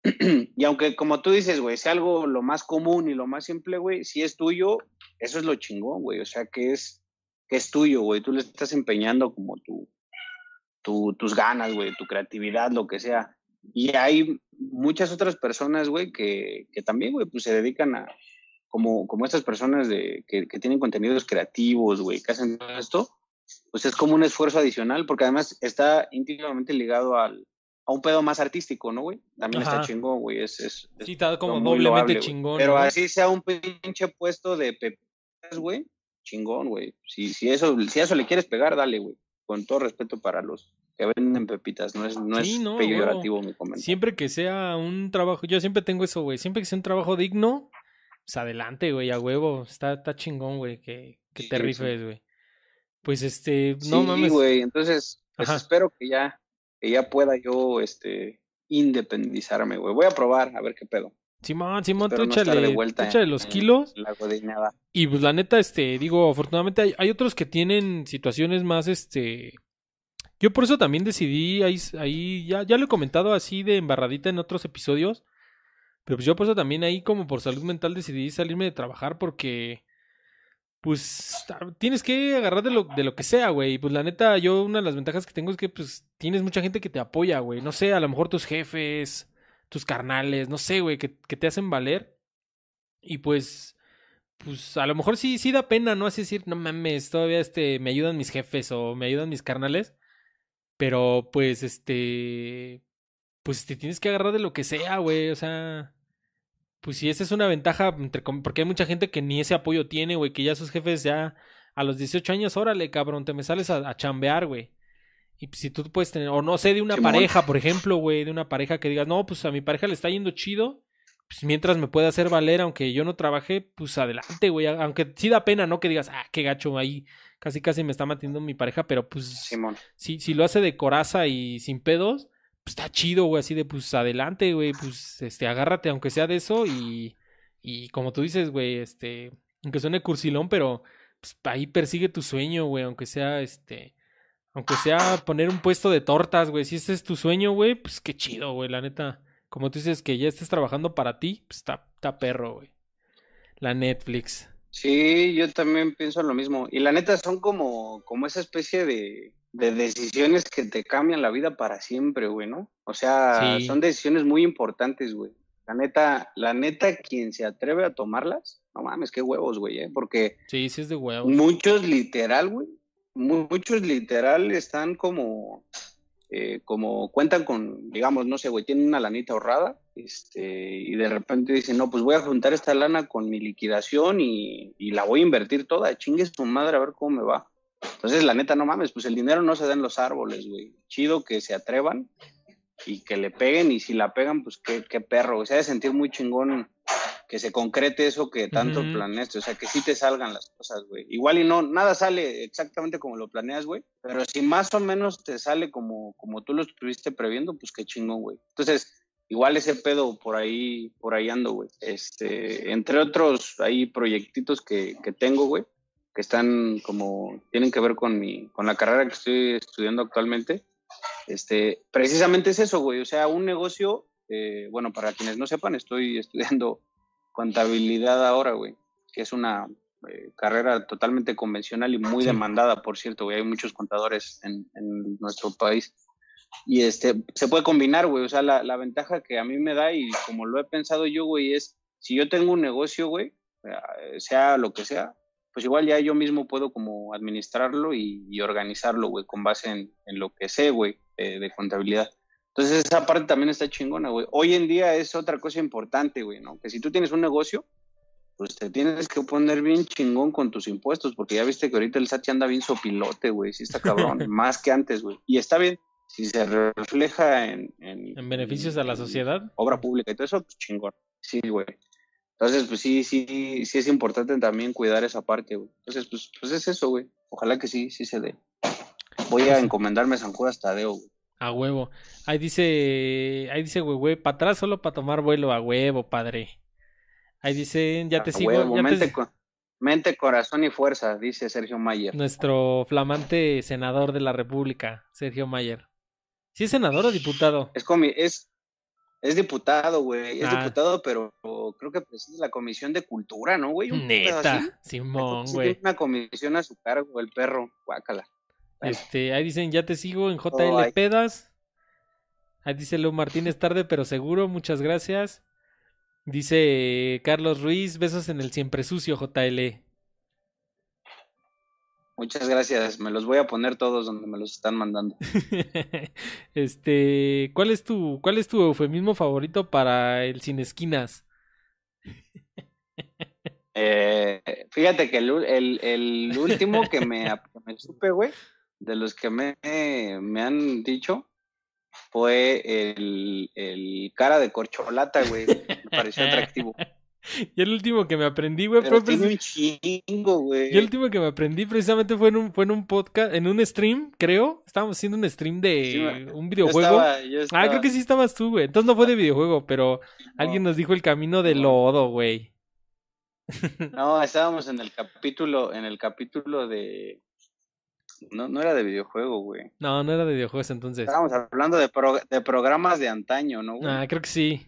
y aunque, como tú dices, güey, sea algo lo más común y lo más simple, güey, si es tuyo, eso es lo chingón, güey. O sea, que es, que es tuyo, güey. Tú le estás empeñando como tu, tu, tus ganas, güey, tu creatividad, lo que sea. Y hay muchas otras personas, güey, que, que también, güey, pues se dedican a, como, como estas personas de, que, que tienen contenidos creativos, güey, que hacen todo esto, pues es como un esfuerzo adicional, porque además está íntimamente ligado al, a un pedo más artístico, ¿no, güey? También Ajá. está chingón, güey, es, es, Sí, está como doblemente loable, chingón. Pero así sea un pinche puesto de pepitas, güey, chingón, güey. Si, si, eso, si a eso le quieres pegar, dale, güey. Con todo respeto para los que venden pepitas, no es, no Sí, es no, peyorativo mi comentario. Siempre que sea un trabajo, yo siempre tengo eso, güey. Siempre que sea un trabajo digno, pues adelante, güey, a huevo. Está, está chingón, güey, que, que te sí. rifes, güey. Pues este, no sí, mames. güey, entonces, pues Ajá. espero que ya, que ya pueda yo, este, independizarme, güey. Voy a probar, a ver qué pedo. Simón, Simón, tú échale, de tú vuelta échale los kilos. La. Y pues la neta, este, digo, afortunadamente hay, hay otros que tienen situaciones más, este... Yo por eso también decidí, ahí, ahí ya, ya lo he comentado así de embarradita en otros episodios, pero pues yo por eso también ahí como por salud mental decidí salirme de trabajar porque, pues, tienes que agarrar de lo, de lo que sea, güey. Y pues la neta, yo una de las ventajas que tengo es que pues tienes mucha gente que te apoya, güey. No sé, a lo mejor tus jefes, tus carnales, no sé, güey, que, te hacen valer. Y pues, pues a lo mejor sí, sí da pena, ¿no? Así decir, no mames, todavía este, me ayudan mis jefes o me ayudan mis carnales. Pero pues, este, pues te tienes que agarrar de lo que sea, güey. O sea, pues si esa es una ventaja, porque hay mucha gente que ni ese apoyo tiene, güey, que ya sus jefes ya a los 18 años, órale, cabrón, te me sales a, a chambear, güey. Y si tú puedes tener, o no sé, de una Simón. pareja, por ejemplo, güey, de una pareja que digas, no, pues a mi pareja le está yendo chido, pues mientras me pueda hacer valer, aunque yo no trabaje, pues adelante, güey. Aunque sí da pena, ¿no? Que digas, ah, qué gacho ahí, casi casi me está manteniendo mi pareja, pero pues Simón. si, si lo hace de coraza y sin pedos, pues está chido, güey, así de pues adelante, güey, pues este, agárrate aunque sea de eso y, y como tú dices, güey, este, aunque suene cursilón, pero pues ahí persigue tu sueño, güey, aunque sea este, aunque sea poner un puesto de tortas, güey, si ese es tu sueño, güey, pues qué chido, güey, la neta. Como tú dices que ya estés trabajando para ti, pues está, está perro, güey. La Netflix. Sí, yo también pienso lo mismo. Y la neta son como, como esa especie de, de decisiones que te cambian la vida para siempre, güey, ¿no? O sea, Sí. son decisiones muy importantes, güey. La neta, la neta, quien se atreve a tomarlas, no mames, qué huevos, güey, ¿eh? Porque Sí, sí es de huevo. muchos literal, güey, muchos literal están como, eh, como cuentan con, digamos, no sé, güey, tienen una lanita ahorrada, este, y de repente dicen, no, pues voy a juntar esta lana con mi liquidación y, y la voy a invertir toda, chingue su madre a ver cómo me va. Entonces, la neta, no mames, pues el dinero no se da en los árboles, güey. Chido que se atrevan y que le peguen, y si la pegan, pues qué, qué perro. Se ha de sentir muy chingón que se concrete eso que tanto Ujú. planeaste, o sea, que sí te salgan las cosas, güey. Igual y no, nada sale exactamente como lo planeas, güey, pero si más o menos te sale como, como tú lo estuviste previendo, pues qué chingón, güey. Entonces, igual ese pedo por ahí, por ahí ando, güey. Este, entre otros, hay proyectitos que, que tengo, güey, que están como, tienen que ver con mi, con la carrera que estoy estudiando actualmente. Este, precisamente es eso, güey, o sea, un negocio, eh, bueno, para quienes no sepan, estoy estudiando contabilidad ahora, güey, que es una eh, carrera totalmente convencional y muy Sí. demandada, por cierto, güey, hay muchos contadores en, en nuestro país. Y este, se puede combinar, güey, o sea, la, la ventaja que a mí me da y como lo he pensado yo, güey, es, si yo tengo un negocio, güey, eh, sea lo que sea, pues igual ya yo mismo puedo como administrarlo y, y organizarlo, güey, con base en, en lo que sé, güey, de contabilidad. Entonces esa parte también está chingona, güey. Hoy en día es otra cosa importante, güey, ¿no? Que si tú tienes un negocio, pues te tienes que poner bien chingón con tus impuestos, porque ya viste que ahorita el SAT ya anda bien sopilote, güey, sí está cabrón, más que antes, güey. Y está bien, si se refleja en... En, En beneficios a la en sociedad. Obra pública y todo eso, pues chingón. Sí, güey. Entonces, pues sí, sí, sí es importante también cuidar esa parte, güey. Entonces, pues, pues es eso, güey. Ojalá que sí, sí se dé. Voy a encomendarme a San Judas Tadeo, güey. A huevo. Ahí dice, ahí dice, güey, güey, para atrás solo para tomar vuelo, a huevo, padre. Ahí dicen, ya te sigo, ya te- mente, co- mente, corazón y fuerza, dice Sergio Mayer. nuestro flamante senador de la República, Sergio Mayer. ¿Sí es senador o diputado? Es, comi es, es diputado, güey. Es Ah. diputado, pero creo que preside la Comisión de Cultura, ¿no, güey? Neta, Simón, güey. una comisión a su cargo, el perro. Guácala. Este, ahí dicen, ya te sigo en JL Oh. Pedas. Ahí dice Leo Martínez, tarde pero seguro, muchas gracias. Dice Carlos Ruiz, besos en el siempre sucio, JL. Muchas gracias. Me los voy a poner todos donde me los están mandando. este, ¿cuál es tu, cuál es tu eufemismo favorito para el sin esquinas? Eh, fíjate que el, u- el- el último que me, que me supe, güey, de los que me, me han dicho, fue el, el cara de corcholata, güey. Me pareció atractivo. Y el último que me aprendí, güey, fue tiene chingo, güey. Y el último que me aprendí precisamente fue en un, fue en un podcast, en un stream, creo. Estábamos haciendo un stream de Sí, un Yo videojuego. estaba- yo Ah, creo que sí estabas tú, güey. Entonces no fue de videojuego, pero alguien no, nos dijo el camino No. lodo, güey. no, estábamos en el capítulo, en el capítulo de... No, no era de videojuego, güey. No, no era de videojuegos entonces. Estábamos hablando de, pro- de programas de antaño, ¿no, güey? Ah, creo que sí.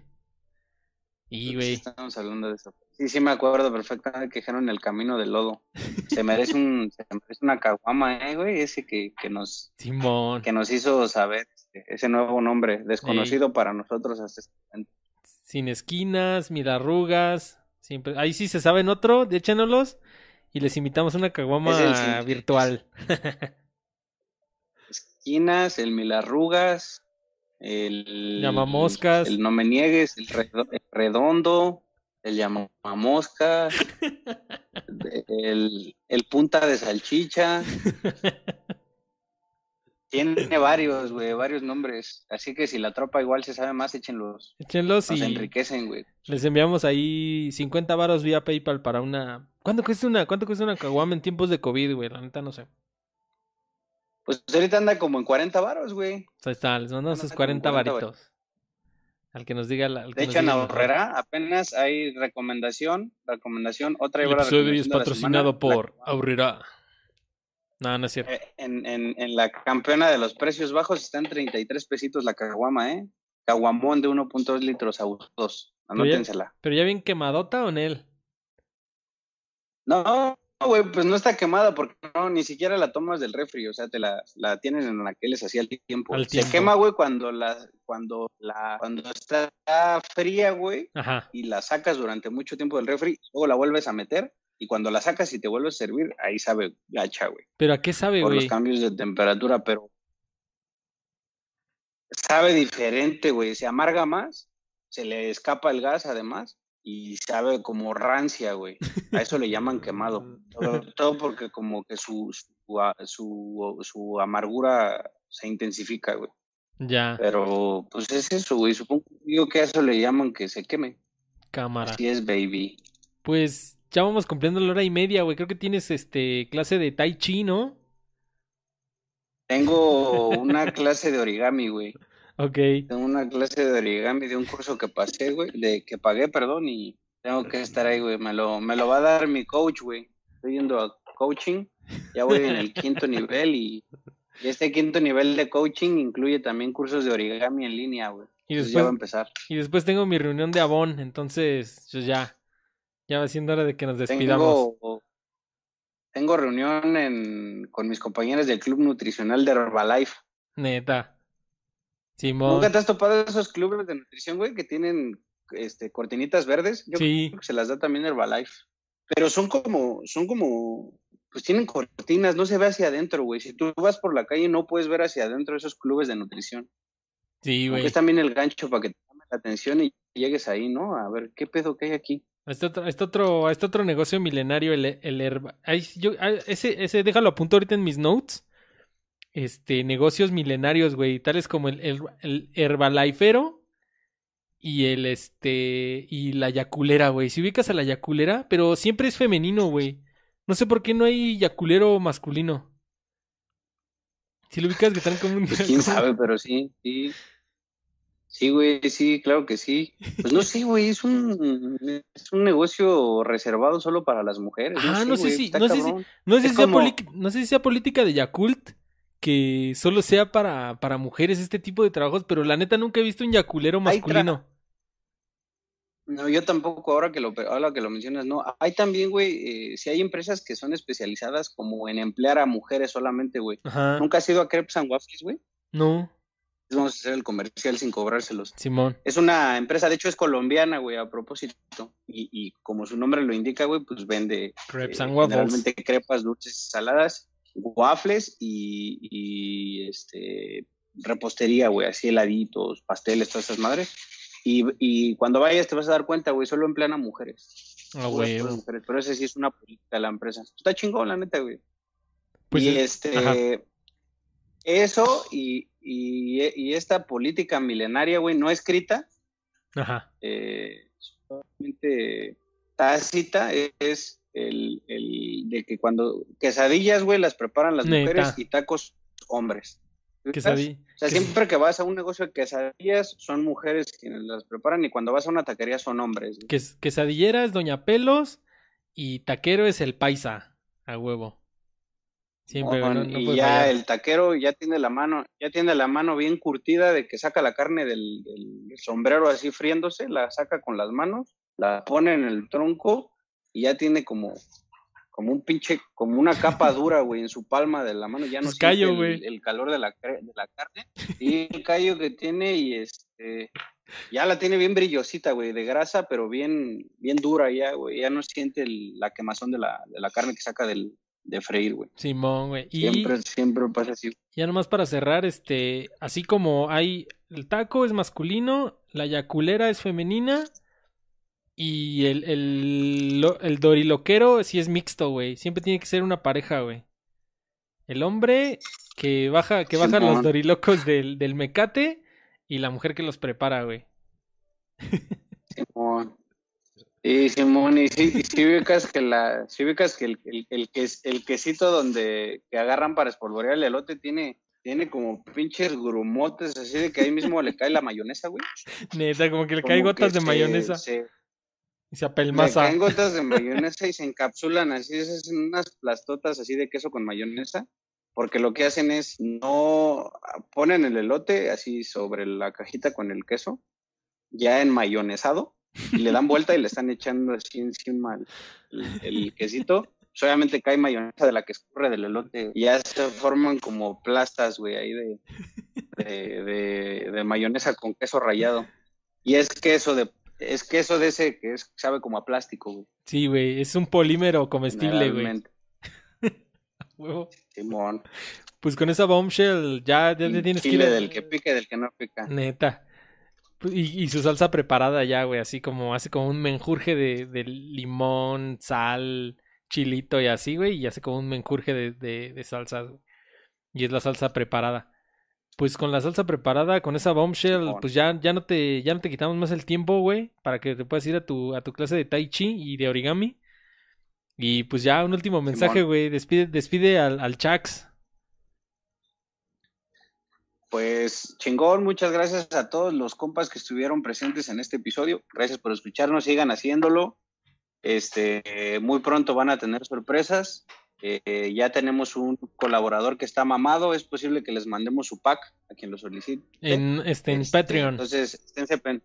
Y, güey. sí Estábamos hablando de eso. Sí, sí me acuerdo perfectamente que dijeron el camino del lodo. Se merece un, se merece una caguama, eh, güey, ese que, que nos, Simón. que nos hizo saber este, ese nuevo nombre, desconocido para nosotros hasta este momento. Sin esquinas, mil arrugas. Siempre. Ahí sí se saben otro, échenoslos. Y les invitamos a una caguama Es virtual. Esquinas, el mil arrugas, el Llamamoscas. el no me niegues, el, redo- el redondo, el llamamoscas, el, el punta de salchicha. Tiene varios, güey, varios nombres. Así que si la tropa igual se sabe más, échenlos. Échenlos Nos y enriquecen, güey. les enviamos ahí 50 varos vía PayPal para una ¿Cuánto cuesta una, cuánto cuesta una caguama en tiempos de COVID, güey? La neta no sé. Pues ahorita anda como en 40 varos, güey. Ahí está, les mandamos como 40 40 varitos. Al que nos diga la. al que De nos hecho, en Ahorrera apenas hay recomendación, recomendación, otra El igual la episodio es recomendación de la patrocinado semana, por la- Aurrera. No, no es cierto. eh, en, en, en la campeona de los precios bajos está en 33 pesitos la caguama, ¿eh? Caguamón de 1.2 litros a 2. Pero ya- Anótensela. Pero ya bien quemadota o en él. No, güey, pues no está quemada porque no, ni siquiera la tomas del refri, o sea, te la, la tienen en aqueles así al tiempo. Al Se tiempo. quema, güey, cuando la, cuando la, cuando está fría, güey, y la sacas durante mucho tiempo del refri, luego la vuelves a meter, y cuando la sacas y te vuelves a servir, ahí sabe gacha, güey, Pero ¿a qué sabe, por los güey? cambios de temperatura, pero sabe diferente, güey, se amarga más, se le escapa el gas además, y sabe como rancia, güey. A eso le llaman quemado. Todo porque como que su, su, su, su amargura se intensifica, güey. Ya, Pero pues es eso, güey. Supongo digo que a eso le llaman que se queme. cámara. Así es, baby. Pues ya vamos cumpliendo la hora y media, güey. Creo que tienes este clase de Tai Chi, ¿no? Tengo una clase de origami, güey. Ok. Tengo una clase de origami de un curso que pasé, güey, de que pagué, perdón, y tengo que estar ahí, güey. Me lo, me lo va a dar mi coach, güey. Estoy yendo a coaching, ya voy en el quinto nivel y, y este quinto nivel de coaching incluye también cursos de origami en línea, güey. Y Entonces ya va a después, empezar. y después tengo mi reunión de Avon, entonces pues ya. Ya va siendo hora de que nos despidamos. Tengo, tengo reunión en, con mis compañeros del Club Nutricional de Herbalife. Neta. Simón. ¿Nunca te has topado esos clubes de nutrición, güey, que tienen este, cortinitas verdes? Yo Sí. creo que se las da también Herbalife. Pero son como, son como, pues tienen cortinas, no se ve hacia adentro, güey. Si tú vas por la calle no puedes ver hacia adentro esos clubes de nutrición. Sí, güey. es también el gancho para que te llame la atención y llegues ahí, ¿no? A ver, ¿qué pedo que hay aquí? Este otro, este otro, este otro negocio milenario, el, el herba- ay, sí, yo, ese, ese, déjalo apunto ahorita en mis notes. Este, negocios milenarios, güey, tales como el, el, el herbalifero y el, este, y la yaculera, güey. Si ubicas a la yaculera, pero siempre es femenino, güey. No sé por qué no hay yaculero masculino. Si lo ubicas que están como un... Pues quién sabe, pero sí, sí. Sí, güey, sí, claro que sí. Pues no sé, güey, es un, es un negocio reservado solo para las mujeres. Ah, no sé güey, si- está no sé si- cabrón. No sé, si Es sea como- poli- no sé si sea política de Yakult que solo sea para, para mujeres este tipo de trabajos, pero la neta nunca he visto un yaculero masculino. No, yo tampoco, ahora que lo, ahora que lo mencionas, no. Hay también, güey, eh, si hay empresas que son especializadas como en emplear a mujeres solamente, güey. ¿Nunca has ido a Crepes and Waffles, güey? No, Vamos a hacer el comercial sin cobrárselos. Simón. Es una empresa, de hecho es colombiana, güey, a propósito. Y, y como su nombre lo indica, güey, pues vende Crepes eh, and waffles. generalmente crepas, dulces, saladas, waffles y, y, este repostería, güey, así heladitos, pasteles, todas esas madres. Y, y cuando vayas te vas a dar cuenta, güey, solo emplean a mujeres. Ah, puras mujeres. Pero ese sí es una política de la empresa. Está chingón, la neta, güey. Pues y es- este, ajá. eso y, y, y esta política milenaria, güey, no escrita, Ajá. eh, solamente tácita es el, el de que cuando quesadillas, güey, las preparan las Neta. mujeres y tacos hombres. Quesadilla. O sea, siempre que vas a un negocio de quesadillas, son mujeres quienes las preparan y cuando vas a una taquería son hombres. güey. ques- quesadillera es Doña Pelos y taquero es el paisa. A huevo. Siempre, güey, no, no y ya fallar. el taquero ya tiene la mano, ya tiene la mano bien curtida de que saca la carne del, del sombrero así friéndose, la saca con las manos, la pone en el tronco y ya tiene como, como un pinche, como una capa dura, güey, en su palma de la mano, ya no Es siente callo, el, güey. el calor de la, de la carne y el callo que tiene y este, ya la tiene bien brillosita, güey, de grasa, pero bien, bien dura ya, güey, ya no siente el- la quemazón de la, de la carne que saca del, de freír, güey. Simón, güey. Y Siempre, siempre pasa así. ya nomás para cerrar, este, así como hay, el taco es masculino, la yaculera es femenina y el, el, el doriloquero sí es mixto, güey. Siempre tiene que ser una pareja, güey. El hombre que baja, que baja los dorilocos del, del mecate y la mujer que los prepara, güey. Simón. Y Simón, y si, y si ubicas que la, si ubicas que el, el, el, ques- el quesito donde que agarran para espolvorear el elote tiene, tiene como pinches grumotes, así de que ahí mismo le cae la mayonesa, güey. Neta, como que le Como cae que gotas de se- mayonesa se- y se apelmaza. caen gotas de mayonesa y se encapsulan así, esas unas plastotas así de queso con mayonesa, porque lo que hacen es no ponen el elote así sobre la cajita con el queso, ya enmayonesado, y le dan vuelta y le están echando así encima el, el- quesito. Pues, obviamente cae mayonesa de la que escurre del elote. Y ya se forman como plastas, güey, ahí de, de, de- de mayonesa con queso rallado. Y es queso de, es queso de ese que es, sabe como a plástico, güey. Sí, güey, es un polímero comestible, güey. Huevo. Simón. Pues con esa bombshell ya, ya te tienes que ir. Del que pica y del que no pica. Neta. Y, y su salsa preparada ya, güey, así como hace como un menjurje de, de limón, sal, chilito y así, güey, y hace como un menjurje de, de, de salsas, güey. Y es la salsa preparada. Pues con la salsa preparada, con esa bombshell, pues ya, ya no te, ya no te quitamos más el tiempo, güey, para que te puedas ir a tu, a tu clase de tai chi y de origami. Y pues ya un último mensaje, güey, despide, despide al, al Chax. Pues chingón, muchas gracias a todos los compas que estuvieron presentes en este episodio. Gracias por escucharnos, sigan haciéndolo. Este, muy pronto van a tener sorpresas. Eh, ya tenemos un colaborador que está mamado. Es posible que les mandemos su pack a quien lo solicite. En, este, en Este, Patreon. Entonces, esténse pen-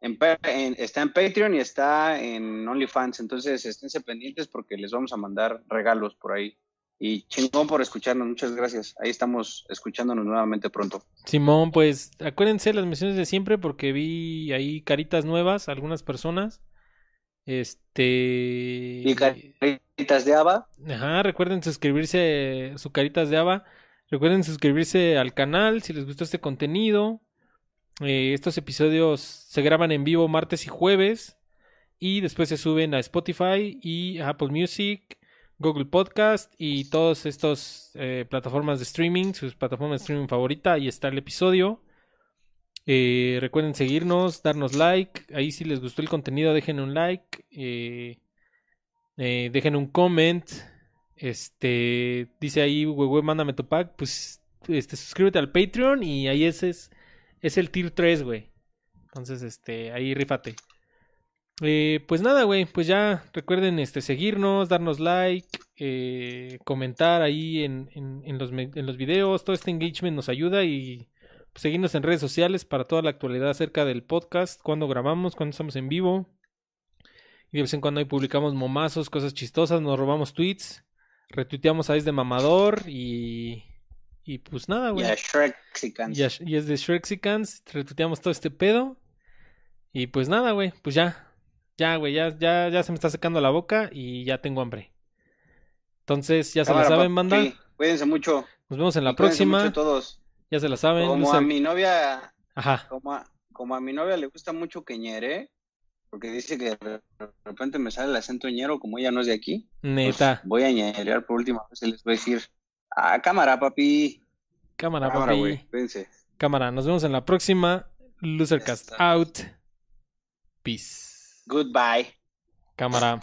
en, en- está en Patreon y está en OnlyFans. Entonces, esténse pendientes porque les vamos a mandar regalos por ahí. Y chingón por escucharnos. Muchas gracias. Ahí estamos escuchándonos nuevamente pronto. Simón, pues acuérdense las menciones de siempre porque vi ahí caritas nuevas, algunas personas. Este. Y caritas de Ava. Ajá, recuerden suscribirse, su caritas de Ava. Recuerden suscribirse al canal si les gustó este contenido. Eh, estos episodios se graban en vivo martes y jueves. Y después se suben a Spotify y a Apple Music, Google Podcast y todas estas eh, plataformas de streaming, sus plataformas de streaming favorita. Ahí está el episodio. Eh, recuerden seguirnos, darnos like. Ahí si les gustó el contenido, dejen un like. eh, eh, dejen un comment. Este dice ahí, güey, mándame tu pack. Pues este, suscríbete al Patreon y ahí ese es, es el tier 3, güey. Entonces, este, ahí rífate. Eh, pues nada, güey, pues ya recuerden este, seguirnos, darnos like, comentar ahí en, en, en los, en los videos. Todo este engagement nos ayuda y seguirnos en redes sociales para toda la actualidad acerca del podcast, cuando grabamos, cuando estamos en vivo. Y de vez en cuando ahí publicamos momazos, cosas chistosas, nos robamos tweets, retuiteamos a Es de Mamador y, y pues nada, Y güey. a Y, a- y es de Shrexicans, retuiteamos todo este pedo. Y pues nada, güey, pues ya. Ya, güey, ya, ya, ya se me está secando la boca y ya tengo hambre. Entonces, ya se la saben, banda. Cuídense mucho. Nos vemos en la y próxima. mucho todos. Ya se la saben. Como a mi novia, Ajá. como a, como a mi novia le gusta mucho que ñere, porque dice que de repente me sale el acento ñero, como ella no es de aquí. pues, Neta. voy a ñerear por última vez y les voy a decir, ah, cámara, papi. Cámara, Cámara, papi. güey. Cuídense. Cámara. Nos vemos en la próxima. Losercast out. Peace. Goodbye. Cámara.